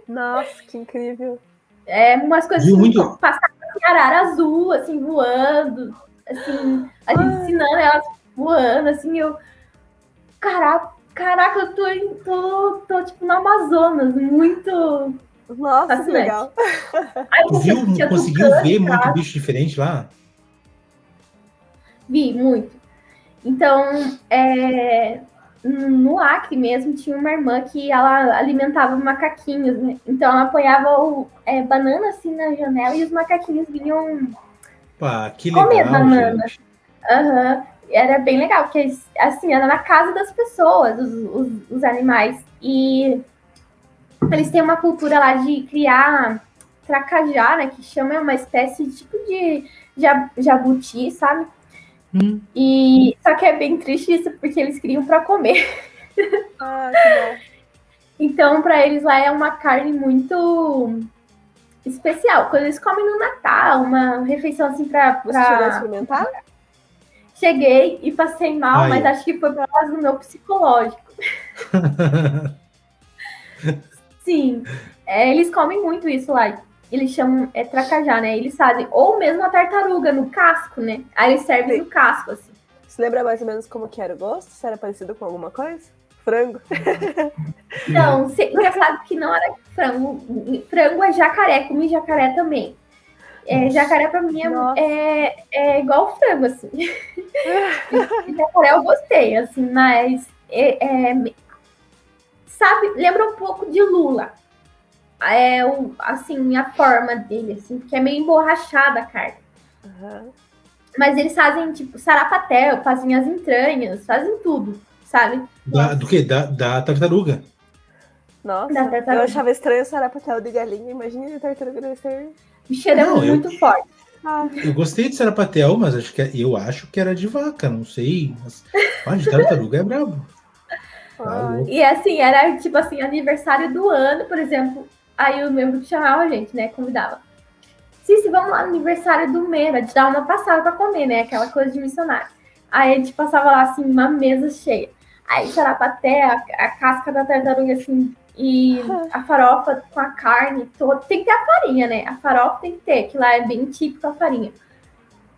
Nossa, que incrível. É, umas coisas assim, muito... passavam assim, arara azul, assim, voando, assim, a gente Ai. ensinando elas voando, assim, eu... Caraca, Caraca, eu tô, em, tô, tô tipo no Amazonas, muito. Nossa, que legal. Aí, Viu, conseguiu ver muito bicho diferente lá? Vi, muito. Então, é, no Acre mesmo, tinha uma irmã que ela alimentava macaquinhos, né? Então ela apoiava o, é, banana assim na janela e os macaquinhos vinham Pá, legal, comer banana. Uhum era bem legal, porque assim, era na casa das pessoas, os, os, os, animais. E eles têm uma cultura lá de criar tracajá, né? Que chama uma espécie de tipo de jabuti, sabe? Hum. E só que é bem triste isso, porque eles criam para comer. Ah, que bom. Então, para eles lá é uma carne muito especial. Quando eles comem no Natal, uma refeição assim para. Pra... Você chegou a experimentar? Cheguei e passei mal, Ai. mas acho que foi por causa do meu psicológico. Sim, é, eles comem muito isso lá. Eles chamam é tracajá, né? Eles fazem ou mesmo a tartaruga no casco, né? Aí eles servem no casco, assim. Você lembra mais ou menos como que era o gosto? Se era parecido com alguma coisa? Frango? Não, se, engraçado que não era frango. Frango é jacaré, comi jacaré também. É, jacaré pra mim é, é, é, igual frango, assim. jacaré eu gostei, assim, mas é, é, sabe, lembra um pouco de lula. É o, assim, a forma dele, assim, porque é meio emborrachada a carne. Uhum. Mas eles fazem, tipo, sarapatel, fazem as entranhas, fazem tudo, sabe? Da, do que? Da, da tartaruga. Nossa, da tartaruga. eu achava estranho o sarapatel de galinha. Imagina a tartaruga deve ser... O cheiro é é muito eu, forte. Ah. Eu gostei de sarapatel, mas acho que, é, eu acho que era de vaca, não sei. Mas, ah, de tartaruga é brabo. Ah, e assim, era tipo assim, aniversário do ano, por exemplo. Aí o membro chamava a gente, né? Convidava. Cici, vamos lá no aniversário do Mera, de dar uma passada para comer, né? Aquela coisa de missionário. Aí a gente passava lá, assim, uma mesa cheia. Aí sarapaté, a, a casca da tartaruga, assim, e a farofa com a carne toda. Tem que ter a farinha, né? A farofa tem que ter, que lá é bem típico a farinha.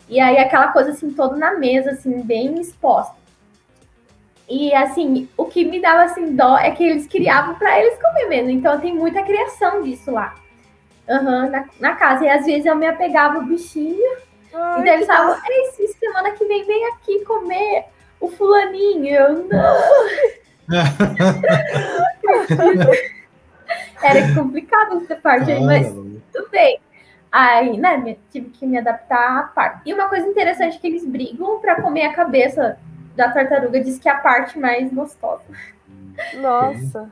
E aí aquela coisa, assim, toda na mesa, assim, bem exposta. E assim, o que me dava assim dó é que eles criavam para eles comer mesmo. Então tem muita criação disso lá. Uhum, na, na, casa. E às vezes eu me apegava o bichinho. Ai, e daí eles falavam, Ei, semana que vem vem aqui comer o fulaninho. Eu não. Era complicado essa parte aí, mas tudo bem. Aí, né, tive que me adaptar à parte. E uma coisa interessante é que eles brigam para comer a cabeça da tartaruga diz que é a parte mais gostosa. Nossa.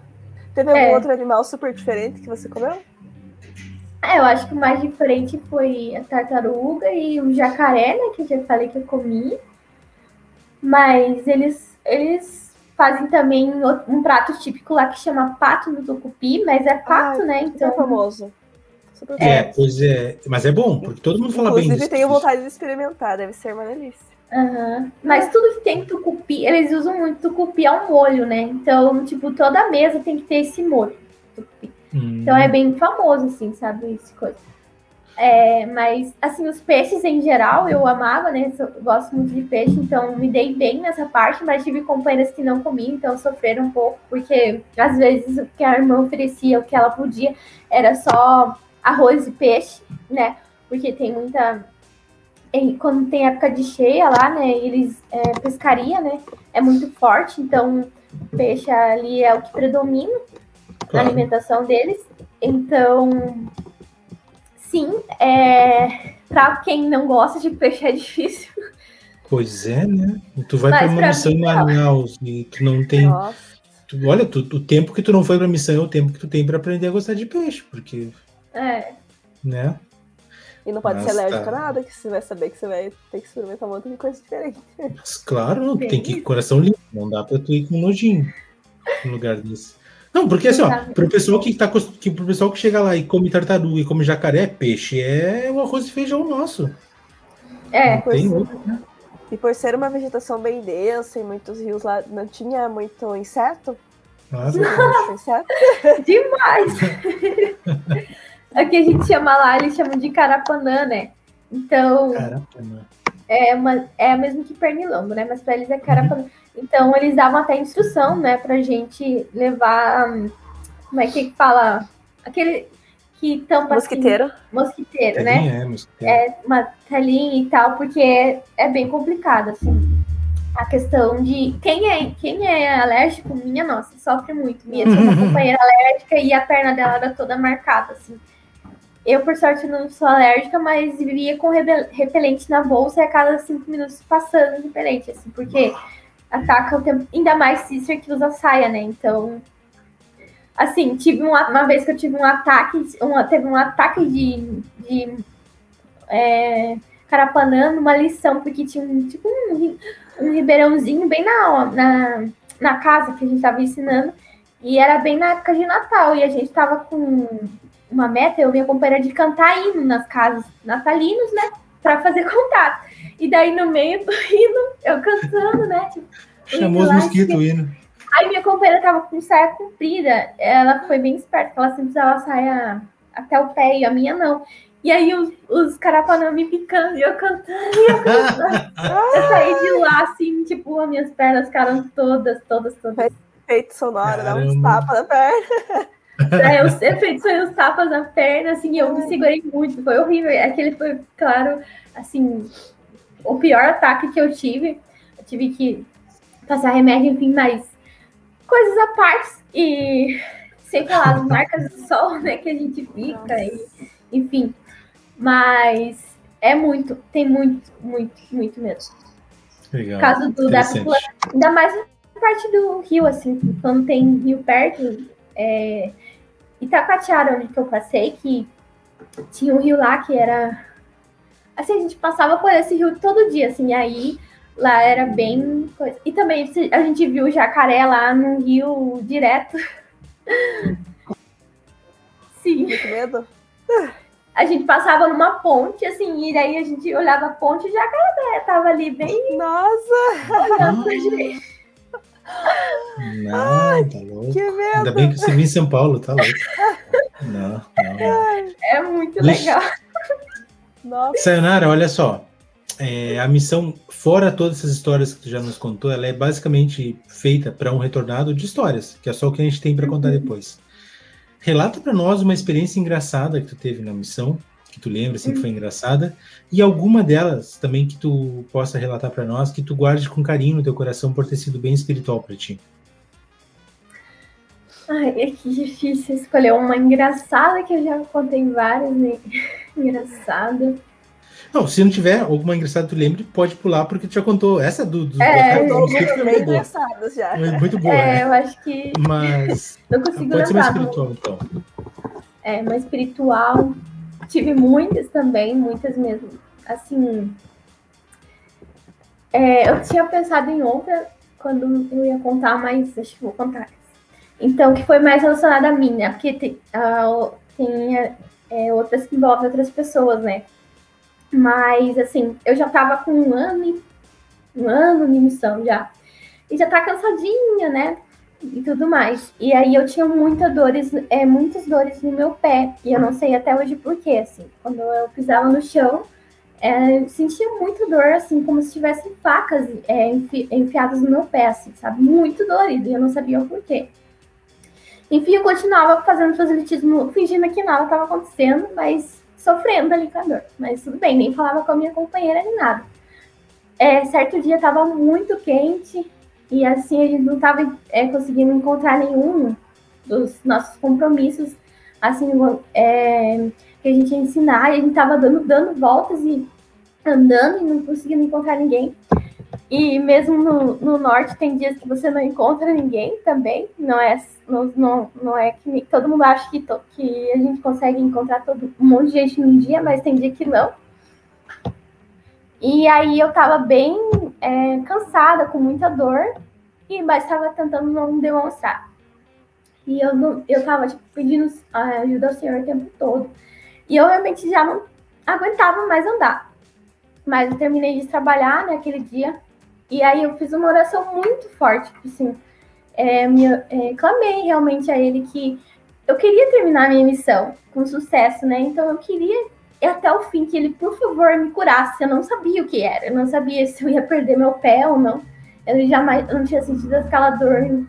Teve algum é. outro animal super diferente que você comeu? É, eu acho que o mais diferente foi a tartaruga e o jacaré, né? Que eu já falei que eu comi. Mas eles, eles fazem também um prato típico lá que chama pato no tucupi, mas é pato, Ai, né? Então. É famoso. Super é, pois é. Mas é bom, porque todo mundo fala Inclusive, bem disso. tenho vontade de experimentar, deve ser uma delícia. Uhum. Mas tudo que tem tucupi, eles usam muito tucupi ao molho, né? Então, tipo, toda mesa tem que ter esse molho. Hum. Então é bem famoso, assim, sabe? Esse coisa. É, mas, assim, os peixes em geral eu amava, né? Eu gosto muito de peixe, então me dei bem nessa parte, mas tive companheiras que não comiam, então sofreram um pouco, porque às vezes o que a irmã oferecia, o que ela podia, era só arroz e peixe, né? Porque tem muita quando tem época de cheia lá, né, eles é, pescaria, né, é muito forte, então peixe ali é o que predomina claro. na alimentação deles. Então, sim, é, para quem não gosta de peixe é difícil. Pois é, né? Tu vai para uma missão em Manaus e tu não tem. Tu, olha, tu, o tempo que tu não foi para missão é o tempo que tu tem para aprender a gostar de peixe, porque. É. Né? E não pode Nossa, ser alérgico tá. a nada, que você vai saber que você vai ter que experimentar um monte de coisa diferente. Mas claro, tem que ir com coração limpo. Não dá pra tu ir com nojinho no lugar desse. Não, porque assim, ó, pro pessoal que tá que, pro pessoal que chega lá e come tartaruga e come jacaré, peixe é o arroz e feijão nosso. É, por tem outro, né? E por ser uma vegetação bem densa e muitos rios lá não tinha muito inseto. Claro. inseto. Demais! Aqui a gente chama lá, eles chamam de carapanã, né? Então. Carapanã. É, uma, é mesmo que pernilongo, né? Mas para eles é carapanã. Uhum. Então eles davam até instrução, né, pra gente levar. Como é que fala? Aquele que tampa. Mosquiteiro. Assim, mosquiteiro, né? É, mosquiteiro. É, uma telinha e tal, porque é, é bem complicado, assim a questão de quem é quem é alérgico, minha nossa, sofre muito. Minha tinha uma companheira alérgica e a perna dela era toda marcada, assim. Eu, por sorte, não sou alérgica, mas vivia com repelente na bolsa e a cada cinco minutos passando repelente, assim, porque ataca o tempo. Ainda mais Cicer que usa saia, né? Então. Assim, tive uma, uma vez que eu tive um ataque, uma, teve um ataque de, de é, Carapanã numa lição, porque tinha um, tipo um, um ribeirãozinho bem na, na, na casa que a gente estava ensinando. E era bem na época de Natal. E a gente estava com uma meta, eu e minha companheira, de cantar hino nas casas natalinos, né? Para fazer contato. E daí, no meio do hino, eu cantando, né? Tipo, Chamou os mosquitos o hino. Aí minha companheira tava com saia comprida. Ela foi bem esperta, ela sempre usava saia até o pé e a minha não. E aí os, os carapanã me picando e eu cantando, e eu cantando. eu saí de lá, assim, tipo, as minhas pernas ficaram todas, todas, todas. Efeito sonoro, dá uns tapas na perna. É, os efeitos foi os tapas na perna, assim, eu me segurei muito, foi horrível. Aquele foi, claro, assim, o pior ataque que eu tive. Eu tive que passar remédio, enfim, mas coisas à parte. E sem falar as marcas do sol, né, que a gente fica, e, enfim. Mas é muito, tem muito, muito, muito mesmo. Legal. Caso do da ainda mais na parte do rio, assim, quando tem rio perto, é, Itacoatiara, onde que eu passei, que tinha um rio lá que era. Assim, a gente passava por esse rio todo dia, assim, e aí lá era bem. Coisa. E também a gente viu o jacaré lá no rio direto. Sim. Muito medo? A gente passava numa ponte, assim, e daí a gente olhava a ponte e o jacaré tava ali bem. Nossa! Pra gente. Não, tá louco. Que medo! Ainda bem que você viu em São Paulo, tá louco. Não, não. não. É muito legal. Nossa, Sayonara, olha só. É, a missão, fora todas essas histórias que tu já nos contou, ela é basicamente feita para um retornado de histórias, que é só o que a gente tem para contar depois. Relata para nós uma experiência engraçada que tu teve na missão, tu lembra assim que foi engraçada, e alguma delas também que tu possa relatar para nós, que tu guarde com carinho no teu coração por ter sido bem espiritual para ti. Ai, é que difícil escolher uma engraçada que eu já contei várias, né? Engraçada. Não, se não tiver alguma engraçada tu lembre, pode pular, porque tu já contou. Essa do, do É, do- do- do- meio muito boa. já. Foi muito boa, É, né? eu acho que Mas não consigo pode ser mais lembrar. espiritual, então. É, uma espiritual. Tive muitas também, muitas mesmo. Assim. é, eu tinha pensado em outra quando eu ia contar, mas acho que vou contar. Então, que foi mais relacionada a mim, né? Porque tem, ah, tem é, outras que envolvem outras pessoas, né? Mas, assim, eu já tava com um ano, um ano de missão já. E já tá cansadinha, né? E tudo mais. E aí eu tinha muita dores, é, muitas dores no meu pé. E eu não sei até hoje por quê, assim. Quando eu pisava no chão, é, sentia muita dor, assim, como se tivessem facas é, enfi- enfiadas no meu pé, assim, sabe? Muito dolorido. E eu não sabia o porquê. Enfim, eu continuava fazendo proselitismo, fingindo que nada estava acontecendo, mas sofrendo ali com a dor. Mas tudo bem, nem falava com a minha companheira nem nada. É, certo dia estava muito quente, e assim, a gente não estava conseguindo encontrar nenhum dos nossos compromissos, assim, é, que a gente ia ensinar, e a gente estava dando, dando voltas e andando e não conseguindo encontrar ninguém. E mesmo no, no norte tem dias que você não encontra ninguém também, não é, não, não, não é que todo mundo acha que, to- que a gente consegue encontrar todo, um monte de gente num dia, mas tem dia que não. E aí eu tava bem é, cansada, com muita dor, e mas estava tentando não demonstrar. E eu não, eu tava tipo, pedindo ah, ajuda ao Senhor o tempo todo. E eu realmente já não aguentava mais andar. Mas eu terminei de trabalhar naquele dia. E aí eu fiz uma oração muito forte, tipo assim, é, me, é, clamei realmente a ele que eu queria terminar minha missão com sucesso, né? Então eu queria até o fim que ele, por favor, me curasse. Eu não sabia o que era, eu não sabia se eu ia perder meu pé ou não. Eu jamais eu não tinha sentido aquela dor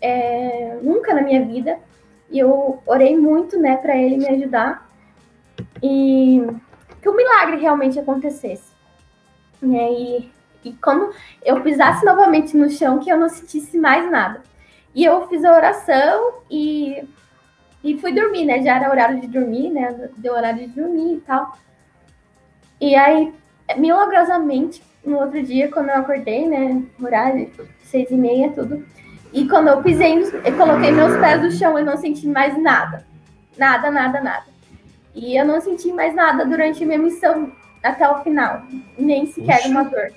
é, nunca na minha vida. E eu orei muito, né, para ele me ajudar e que o milagre realmente acontecesse. Né? E, e quando eu pisasse novamente no chão, que eu não sentisse mais nada. E eu fiz a oração e, e fui dormir, né? Já era horário de dormir, né? Deu horário de dormir e tal. E aí, milagrosamente, no outro dia, quando eu acordei, né? Horário, seis e meia, tudo. E quando eu pisei, eu coloquei meus pés no chão, eu não senti mais nada. Nada, nada, nada. E eu não senti mais nada durante a minha missão até o final, nem sequer Puxa. uma dor.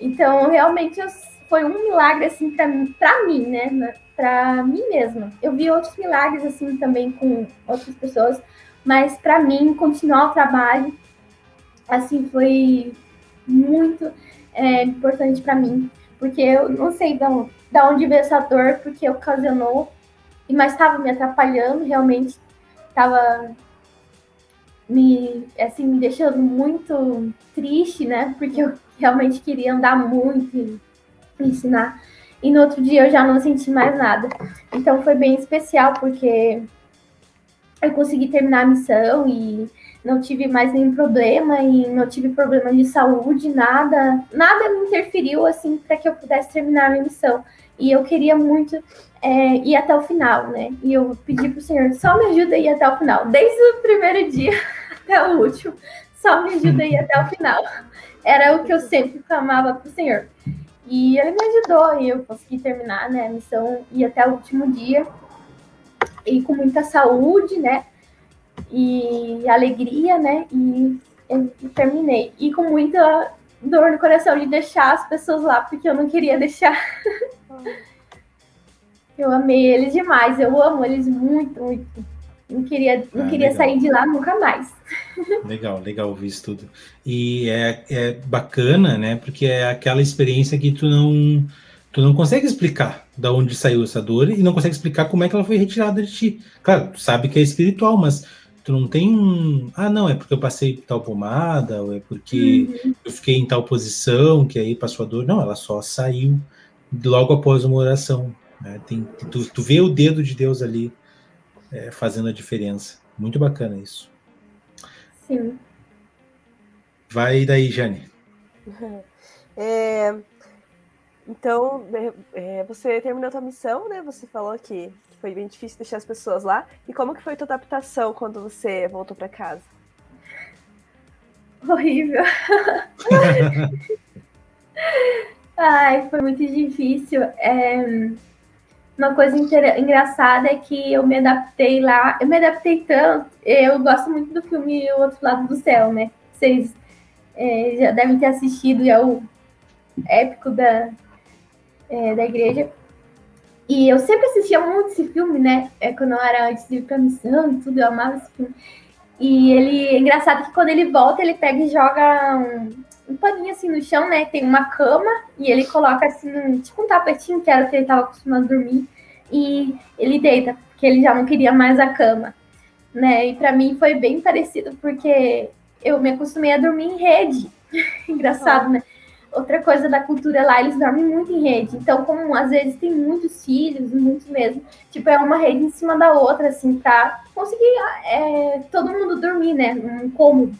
Então, realmente, eu, foi um milagre, assim, para mim, né? Para mim mesma. Eu vi outros milagres, assim, também com outras pessoas, mas para mim, continuar o trabalho, assim, foi muito é, importante para mim, porque eu não sei da, da onde veio essa dor, porque ocasionou, mas estava me atrapalhando, realmente, estava me, assim, me deixando muito triste, né? Porque eu realmente queria andar muito ensinar. E no outro dia eu já não senti mais nada. Então foi bem especial, porque eu consegui terminar a missão e não tive mais nenhum problema e não tive problema de saúde, nada, nada me interferiu assim para que eu pudesse terminar a minha missão. E eu queria muito é, ir até o final, né? E eu pedi pro Senhor, só me ajuda a ir até o final, desde o primeiro dia até o último, só me ajuda a ir até o final. Era o que eu sempre clamava pro Senhor. E ele me ajudou e eu consegui terminar né, a missão e até o último dia. E com muita saúde, né? E alegria, né? E, e terminei. E com muita dor no coração de deixar as pessoas lá, porque eu não queria deixar. eu amei eles demais, eu amo eles muito, muito. Não queria, não ah, queria sair de lá nunca mais. Legal, legal ouvir isso tudo. E é, é bacana, né? Porque é aquela experiência que tu não, tu não consegue explicar da onde saiu essa dor e não consegue explicar como é que ela foi retirada de ti. Claro, tu sabe que é espiritual, mas tu não tem um. Ah, não, é porque eu passei tal pomada, ou é porque uhum. eu fiquei em tal posição, que aí passou a dor. Não, ela só saiu logo após uma oração. Né? Tem, tu, tu vê o dedo de Deus ali é, fazendo a diferença. Muito bacana isso. Sim. Vai daí, Jane. É, então, é, você terminou a sua missão, né? Você falou que foi bem difícil deixar as pessoas lá. E como que foi a tua adaptação quando você voltou para casa? Horrível. Ai, foi muito difícil. É, uma coisa engraçada é que eu me adaptei lá, eu me adaptei tanto, eu gosto muito do filme O Outro Lado do Céu, né? Vocês é, já devem ter assistido, é o épico da, é, da igreja. E eu sempre assistia muito esse filme, né? É, quando eu era antes de ir pra missão e tudo, eu amava esse filme. E ele, é engraçado que quando ele volta, ele pega e joga um, um paninho assim no chão, né? Tem uma cama e ele coloca assim, um, tipo um tapetinho, que era o que ele estava acostumado a dormir, e ele deita, porque ele já não queria mais a cama, né? E para mim foi bem parecido, porque eu me acostumei a dormir em rede. Engraçado, uhum. né? Outra coisa da cultura lá, eles dormem muito em rede. Então, como às vezes tem muitos filhos, muitos mesmo, tipo, é uma rede em cima da outra, assim, pra conseguir é, todo mundo dormir, né? Um cômodo.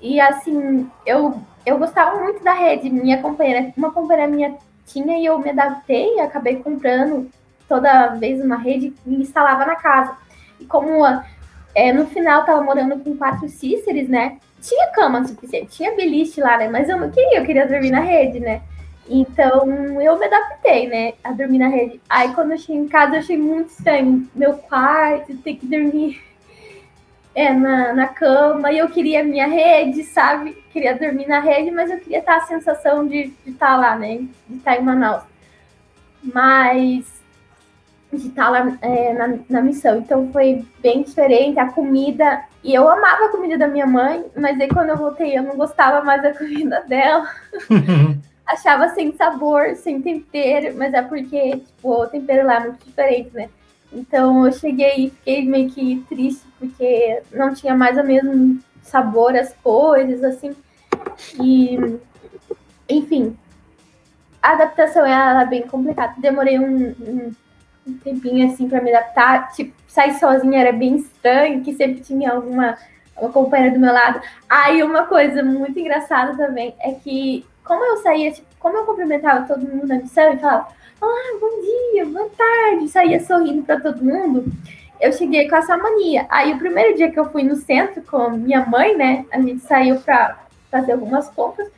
E assim, eu, eu gostava muito da rede. Minha companheira, uma companheira minha tinha e eu me adaptei e acabei comprando toda vez uma rede e instalava na casa. E como é, no final tava morando com quatro cíceres, né? Tinha cama suficiente, tinha beliche lá, né? Mas eu não queria, eu queria dormir na rede, né? Então eu me adaptei, né? A dormir na rede. Aí quando eu cheguei em casa, eu achei muito estranho. Meu quarto, ter que dormir é, na, na cama, e eu queria minha rede, sabe? Queria dormir na rede, mas eu queria estar a sensação de estar lá, né? De estar em Manaus. Mas de estar lá é, na, na missão. Então foi bem diferente a comida. E eu amava a comida da minha mãe, mas aí quando eu voltei eu não gostava mais da comida dela. Achava sem sabor, sem tempero, mas é porque tipo, o tempero lá é muito diferente, né? Então eu cheguei e fiquei meio que triste porque não tinha mais o mesmo sabor as coisas, assim. E, enfim, a adaptação é bem complicada. Demorei um, um, um tempinho assim para me adaptar. Tipo, sair sozinha era bem estranho, que sempre tinha alguma uma companheira do meu lado. Aí uma coisa muito engraçada também é que como eu saía, tipo, como eu cumprimentava todo mundo na missão e falava ah, bom dia, boa tarde, saía sorrindo para todo mundo. Eu cheguei com essa mania. Aí, o primeiro dia que eu fui no centro com minha mãe, né? A gente saiu para fazer algumas compras.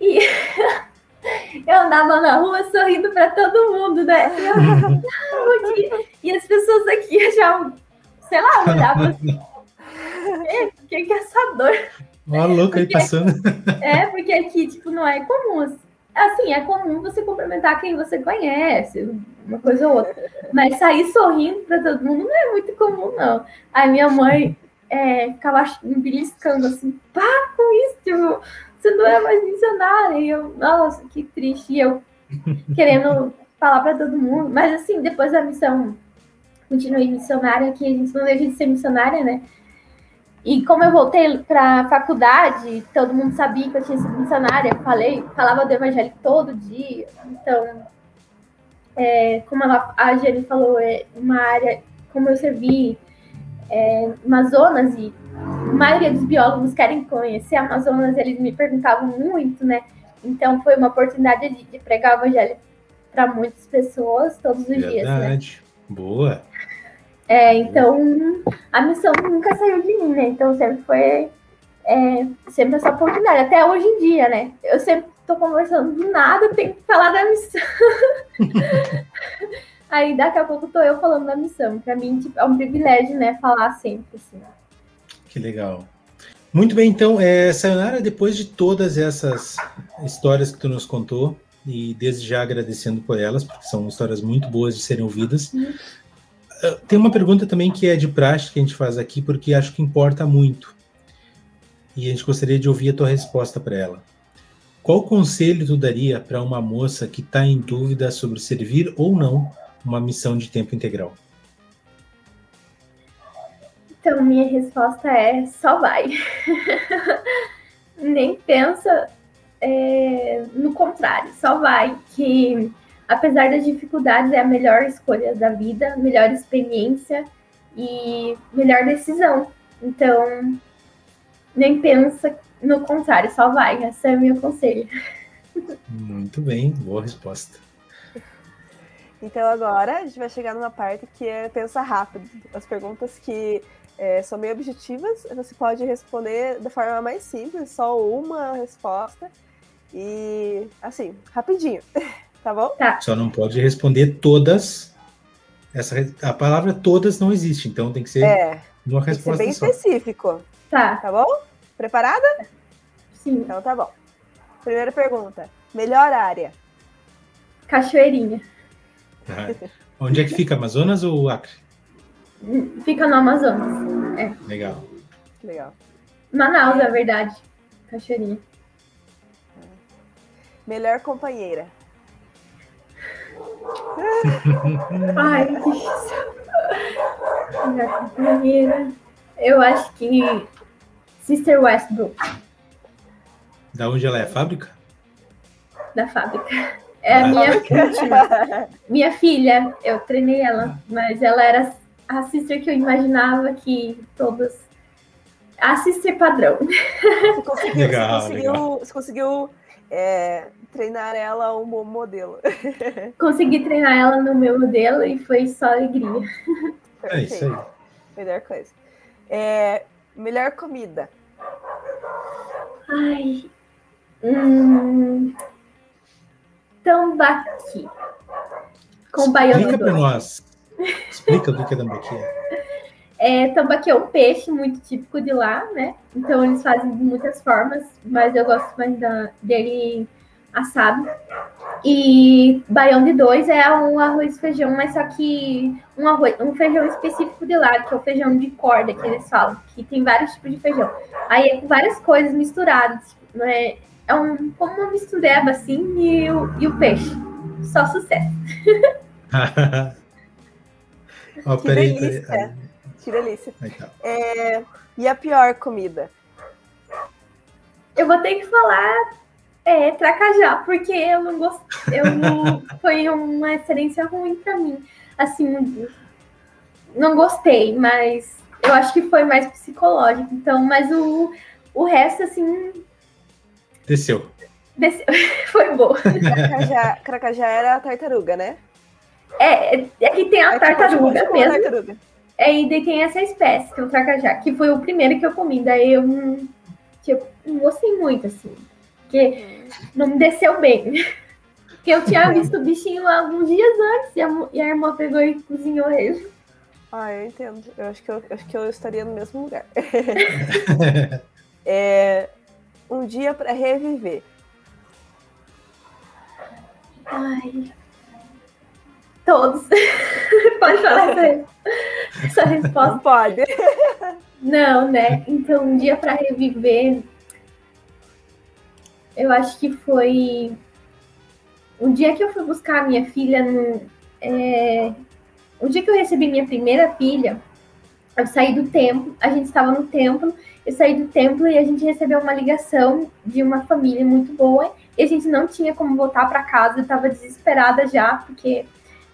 E eu andava na rua sorrindo para todo mundo, né? Eu, ah. E as pessoas aqui já, sei lá, olhavam assim. que, que é essa dor? Ó, louco aí Porque- passando. É, porque aqui, tipo, não é comum. Assim, é comum você cumprimentar quem você conhece, uma coisa ou outra. Mas sair sorrindo pra todo mundo não é muito comum, não. Aí minha mãe é, ficava me beliscando assim, para com isso, tipo, você não é mais missionária. E eu, nossa, que triste. E eu querendo falar pra todo mundo. Mas assim, depois da missão, continuei missionária, que a gente não deixa de ser missionária, né? E como eu voltei para a faculdade, todo mundo sabia que eu tinha sido missionária, falei, falava do evangelho todo dia. Então, é, como ela, a Jenny falou, é uma área, como eu servi é, Amazonas, e a maioria dos biólogos querem conhecer Amazonas, eles me perguntavam muito, né? Então, foi uma oportunidade de, de pregar o evangelho para muitas pessoas todos os dias, né? Verdade. Boa. É, então, a missão nunca saiu de mim, né? Então, sempre foi é, sempre essa oportunidade. Até hoje em dia, né? Eu sempre tô conversando do nada, tenho que falar da missão. Aí, daqui a pouco, tô eu falando da missão. Pra mim, tipo, é um privilégio, né? Falar sempre, assim. Que legal. Muito bem, então, é, Sayonara, depois de todas essas histórias que tu nos contou, e desde já agradecendo por elas, porque são histórias muito boas de serem ouvidas, Uhum. Uh, tem uma pergunta também que é de praxe que a gente faz aqui, porque acho que importa muito. E a gente gostaria de ouvir a tua resposta para ela. Qual conselho tu daria para uma moça que está em dúvida sobre servir ou não uma missão de tempo integral? Então, minha resposta é só vai. Nem pensa é, no contrário, só vai. Que apesar das dificuldades, é a melhor escolha da vida, melhor experiência e melhor decisão. Então, nem pensa no contrário, só vai. Esse é o meu conselho. Muito bem, boa resposta. Então agora a gente vai chegar numa parte que é pensar rápido. As perguntas que é, são meio objetivas, você pode responder da forma mais simples, só uma resposta. E assim, rapidinho. Tá bom? Só não pode responder todas. Essa, a palavra todas não existe, então tem que ser É, uma tem que ser resposta bem só. específico. Tá, Tá bom? Preparada? sim. Então tá bom. Primeira pergunta. Melhor área? Cachoeirinha. Tá. Onde é que fica? Amazonas ou Acre? Fica no Amazonas. Legal. Legal. Manaus, é verdade. Cachoeirinha. Melhor companheira? Ai, que. Eu acho que Sister Westbrook, Da onde ela é? Fábrica? da fábrica. É a minha, minha filha. Eu treinei ela, mas ela era a sister que eu imaginava que todas. A sister padrão. Você conseguiu, Legal, você conseguiu, você conseguiu é, treinar ela um bom modelo. Consegui treinar ela no meu modelo e foi só alegria. É isso aí. Melhor coisa. É, melhor comida. Ai. Hum, tambaqui. Com baiano Explica para nós. Explica o que é tambaqui. É, tambaqui é um peixe muito típico de lá, né? Então eles fazem de muitas formas, mas eu gosto mais da, dele assado. E baião de dois é um arroz e feijão, mas só que um arroz, um feijão específico de lá, que é o feijão de corda que eles falam, que tem vários tipos de feijão. Aí é com várias coisas misturadas, não é? É um, como uma mistureba assim e o, e o peixe. Só sucesso. Ó, Que peraí, delícia. peraí. Que delícia. Aí tá. É, e a pior comida? Eu vou ter que falar é, tracajá, porque eu não gostei. Eu não, foi uma experiência ruim pra mim. Assim, não gostei, mas eu acho que foi mais psicológico. Então, mas o, o resto, assim, Desceu. desceu. foi boa. Cracajá, cracajá era a tartaruga, né? É, é que tem a É tipo- tartaruga tipo uma mesmo. tartaruga. É, e daí tem essa espécie, que é o tracajá, que foi o primeiro que eu comi. Daí eu não, tipo, não gostei muito, assim. Porque não me desceu bem. Porque eu tinha visto o bichinho alguns dias antes e a, e a irmã pegou e cozinhou ele. Ah, eu entendo. Eu acho que eu, eu acho que eu estaria no mesmo lugar. é, um dia para reviver. Ai. Todos. Pode falar essa, essa resposta. Não pode. Não, né? Então, um dia para reviver. Eu acho que foi. O dia que eu fui buscar a minha filha no. É... O dia que eu recebi minha primeira filha, eu saí do templo, a gente estava no templo, eu saí do templo e a gente recebeu uma ligação de uma família muito boa e a gente não tinha como voltar para casa, eu estava desesperada já, porque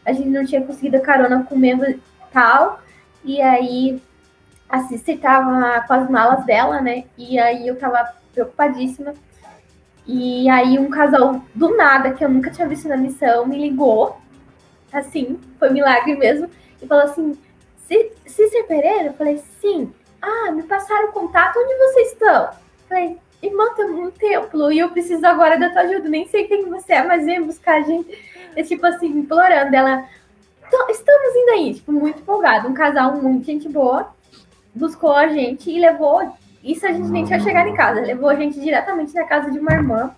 a gente não tinha conseguido carona comendo tal, e aí a Cici estava com as malas dela, né, e aí eu estava preocupadíssima, e aí um casal do nada, que eu nunca tinha visto na missão, me ligou, assim, foi milagre mesmo, e falou assim, Cícero Pereira? Eu falei, sim. Ah, me passaram o contato, onde vocês estão? Eu falei, irmã, estamos no templo e eu preciso agora da tua ajuda. Nem sei quem você é, mas vem buscar a gente. É tipo assim, implorando. Ela, estamos indo aí, tipo, muito empolgada. Um casal muito gente boa buscou a gente e levou. Isso a gente nem tinha chegado em casa, levou a gente diretamente na casa de uma irmã.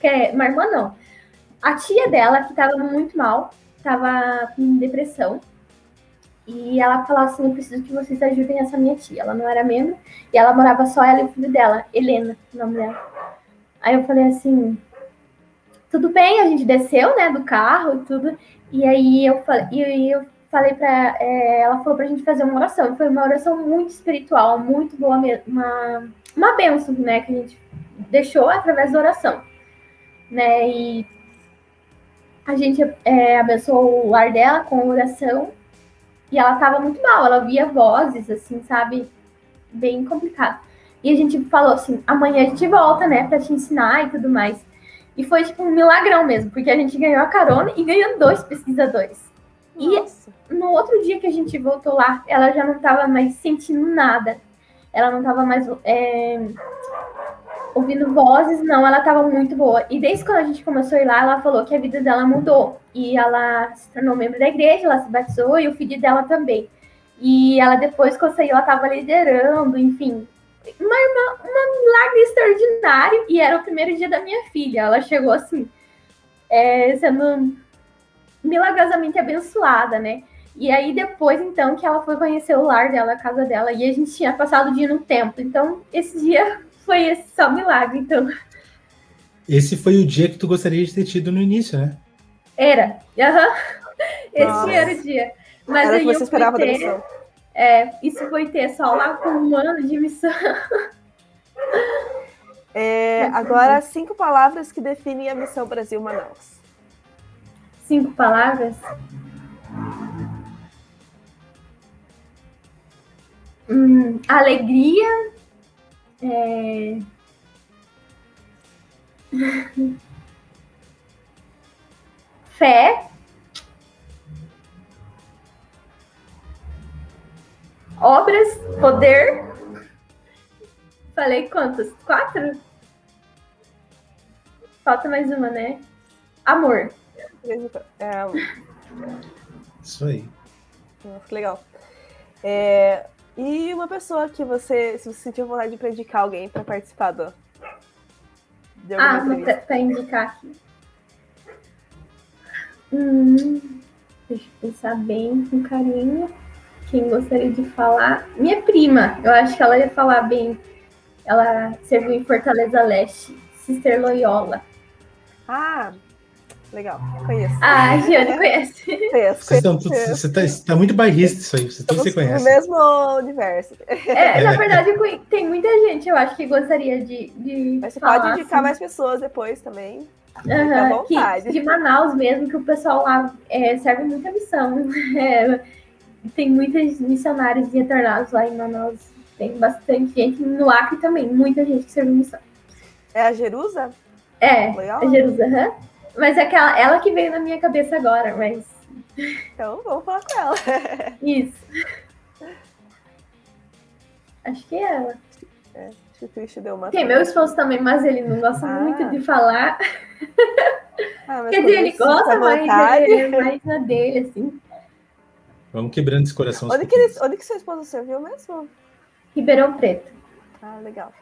Que é, uma irmã não. A tia dela, que estava muito mal, estava com depressão. E ela falou assim: Eu preciso que vocês ajudem essa minha tia. Ela não era membro e ela morava só ela e o filho dela, Helena, o nome dela. Aí eu falei assim: Tudo bem, a gente desceu, né, do carro e tudo. E aí eu falei, e eu falei pra. É, ela falou pra gente fazer uma oração. Foi uma oração muito espiritual, muito boa mesmo. Uma, uma benção, né, que a gente deixou através da oração. Né, e a gente é, abençoou o lar dela com oração e ela tava muito mal, ela via vozes, assim, sabe? Bem complicado. E a gente falou assim: amanhã a gente volta, né, pra te ensinar e tudo mais. E foi tipo um milagrão mesmo, porque a gente ganhou a carona e ganhou dois pesquisadores. Nossa. E no outro dia que a gente voltou lá, ela já não tava mais sentindo nada. Ela não tava mais é, ouvindo vozes, não, ela estava muito boa. E desde quando a gente começou a ir lá, ela falou que a vida dela mudou. E ela se tornou membro da igreja, ela se batizou e o filho dela também. E ela, depois saí, ela estava liderando, enfim. Uma, uma, uma milagre extraordinário. E era o primeiro dia da minha filha. Ela chegou assim, é, sendo milagrosamente abençoada, né? E aí depois, então, que ela foi conhecer o lar dela, a casa dela, e a gente tinha passado o dia no templo. Então, esse dia foi esse só milagre, então. Esse foi o dia que tu gostaria de ter tido no início, né? Era. Uhum. Esse Nossa. era o dia. Mas era aí que você esperava ter, da missão. É, isso foi ter só lá com um ano de missão. É, agora, cinco palavras que definem a missão Brasil Manaus. Cinco palavras? Hum, alegria, é... Fé. Obras, poder. Falei quantas? Quatro? Falta mais uma, né? Amor. É... Isso aí. Nossa, que legal. É, e uma pessoa que você, se você sentiu vontade de predicar alguém para participar do. ah, para indicar aqui. Hum, deixa eu pensar bem, com carinho. Quem gostaria de falar? Minha prima, eu acho que ela ia falar bem. Ela serviu em Fortaleza Leste, Sister Loyola. Ah, Legal, conheço. Ah, a Giane conhece. Conheço, Vocês você está tá muito bairrista isso aí, vocês todos se conhecem. No mesmo universo. É, na verdade, tem muita gente, eu acho, que gostaria de. de Mas você pode indicar assim. mais pessoas depois também. Uhum, que, de Manaus mesmo, que o pessoal lá é, serve muita missão. É, tem muitos missionários e retornados lá em Manaus. Tem bastante gente. No Acre também, muita gente que serve missão. É a Jerusa? É, Legal. a Jerusa, uhum. Mas é aquela, ela que veio na minha cabeça agora, mas. Então vamos falar com ela. Isso. Acho que é ela. É, acho que o deu uma. Tem meu esposo também, mas ele não gosta ah. muito de falar. Ah, Quer dizer, ele gosta, mas ele é mais na dele, assim. Vamos quebrando esse coração. Onde que, eles, onde que sua esposa serviu mesmo? Ribeirão Preto. Ah, legal.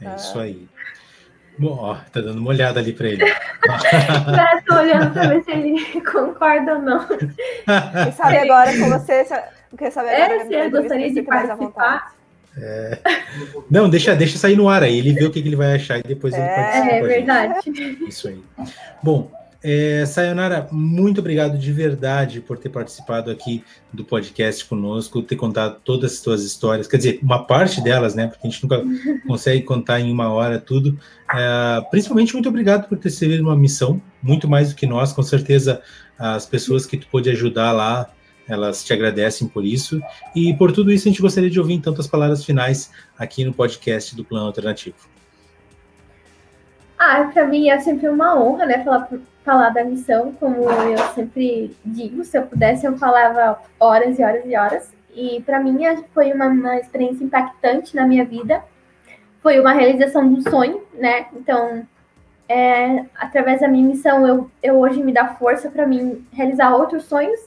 É isso aí. Bom, ó, tá dando uma olhada ali para ele. é, tô olhando para ver se ele concorda ou não. Quem sabe agora com você, quem sabe agora é, se eu gostaria de participar. É... Não, deixa, deixa sair no ar aí, ele vê o que, que ele vai achar e depois é, ele participa. É verdade. Isso aí. Bom, é, Sayonara, muito obrigado de verdade por ter participado aqui do podcast conosco, ter contado todas as suas histórias, quer dizer, uma parte delas, né? Porque a gente nunca consegue contar em uma hora tudo. É, principalmente, muito obrigado por ter servido uma missão, muito mais do que nós, com certeza as pessoas que tu pôde ajudar lá, elas te agradecem por isso. E por tudo isso, a gente gostaria de ouvir então as palavras finais aqui no podcast do Plano Alternativo. Ah, para mim é sempre uma honra, né, falar falar da missão, como eu sempre digo, se eu pudesse eu falava horas e horas e horas. E para mim foi uma, uma, experiência impactante na minha vida. Foi uma realização um sonho, né? Então, é, através da minha missão, eu, eu hoje me dá força para mim realizar outros sonhos.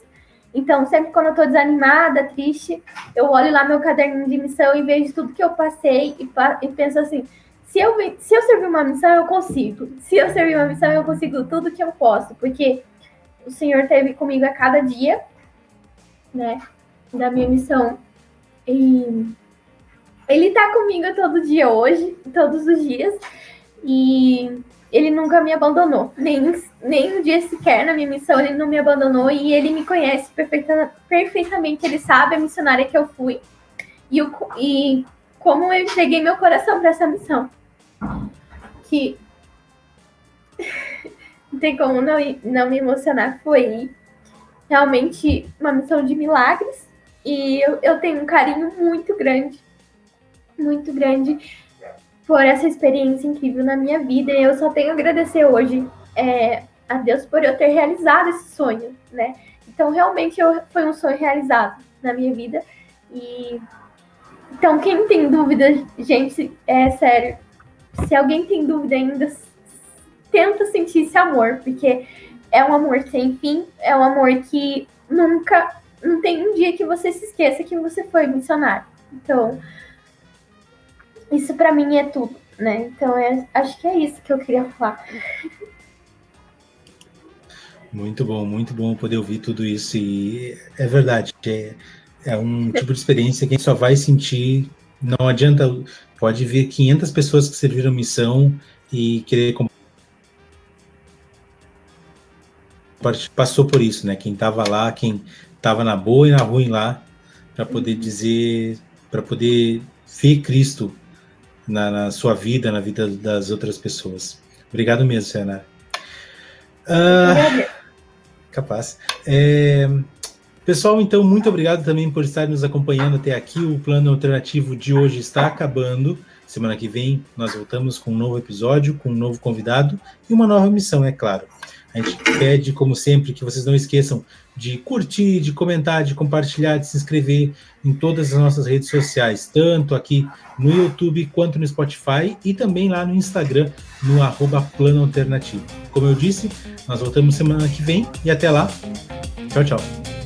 Então, sempre quando eu estou desanimada, triste, eu olho lá meu caderno de missão e vejo tudo que eu passei e, e penso assim: se eu, se eu servir uma missão, eu consigo. Se eu servir uma missão, eu consigo tudo que eu posso, porque o Senhor esteve comigo a cada dia, né, da minha missão. E ele está comigo todo dia hoje, todos os dias, e ele nunca me abandonou, nem, nem um dia sequer na minha missão ele não me abandonou e ele me conhece perfeita, perfeitamente, ele sabe a missionária que eu fui e, o, e como eu entreguei meu coração para essa missão que não tem como não, não me emocionar. Foi realmente uma missão de milagres e eu, eu tenho um carinho muito grande, muito grande por essa experiência incrível na minha vida. E eu só tenho a agradecer hoje é, a Deus por eu ter realizado esse sonho, né? Então, realmente, eu, foi um sonho realizado na minha vida. E então, quem tem dúvida, gente, é sério, se alguém tem dúvida ainda, tenta sentir esse amor, porque é um amor sem fim, é um amor que nunca, não tem um dia que você se esqueça que você foi missionário. Então, isso para mim é tudo, né? Então, é, acho que é isso que eu queria falar. Muito bom, muito bom poder ouvir tudo isso e é verdade, é, é um tipo de experiência que a gente só vai sentir, não adianta Pode ver 500 pessoas que serviram missão e querer passou por isso, né? Quem estava lá, quem estava na boa e na ruim lá, para poder uhum. dizer, para poder ver Cristo na, na, sua vida, na vida das outras pessoas. Obrigado mesmo, Senara. Ah, capaz. É, Pessoal, então, muito obrigado também por estar nos acompanhando até aqui. O plano alternativo de hoje está acabando. Semana que vem nós voltamos com um novo episódio, com um novo convidado e uma nova missão, é claro. A gente pede, como sempre, que vocês não esqueçam de curtir, de comentar, de compartilhar, de se inscrever em todas as nossas redes sociais, tanto aqui no YouTube quanto no Spotify e também lá no Instagram, no arroba Plano Alternativo. Como eu disse, nós voltamos semana que vem e até lá. Tchau, tchau.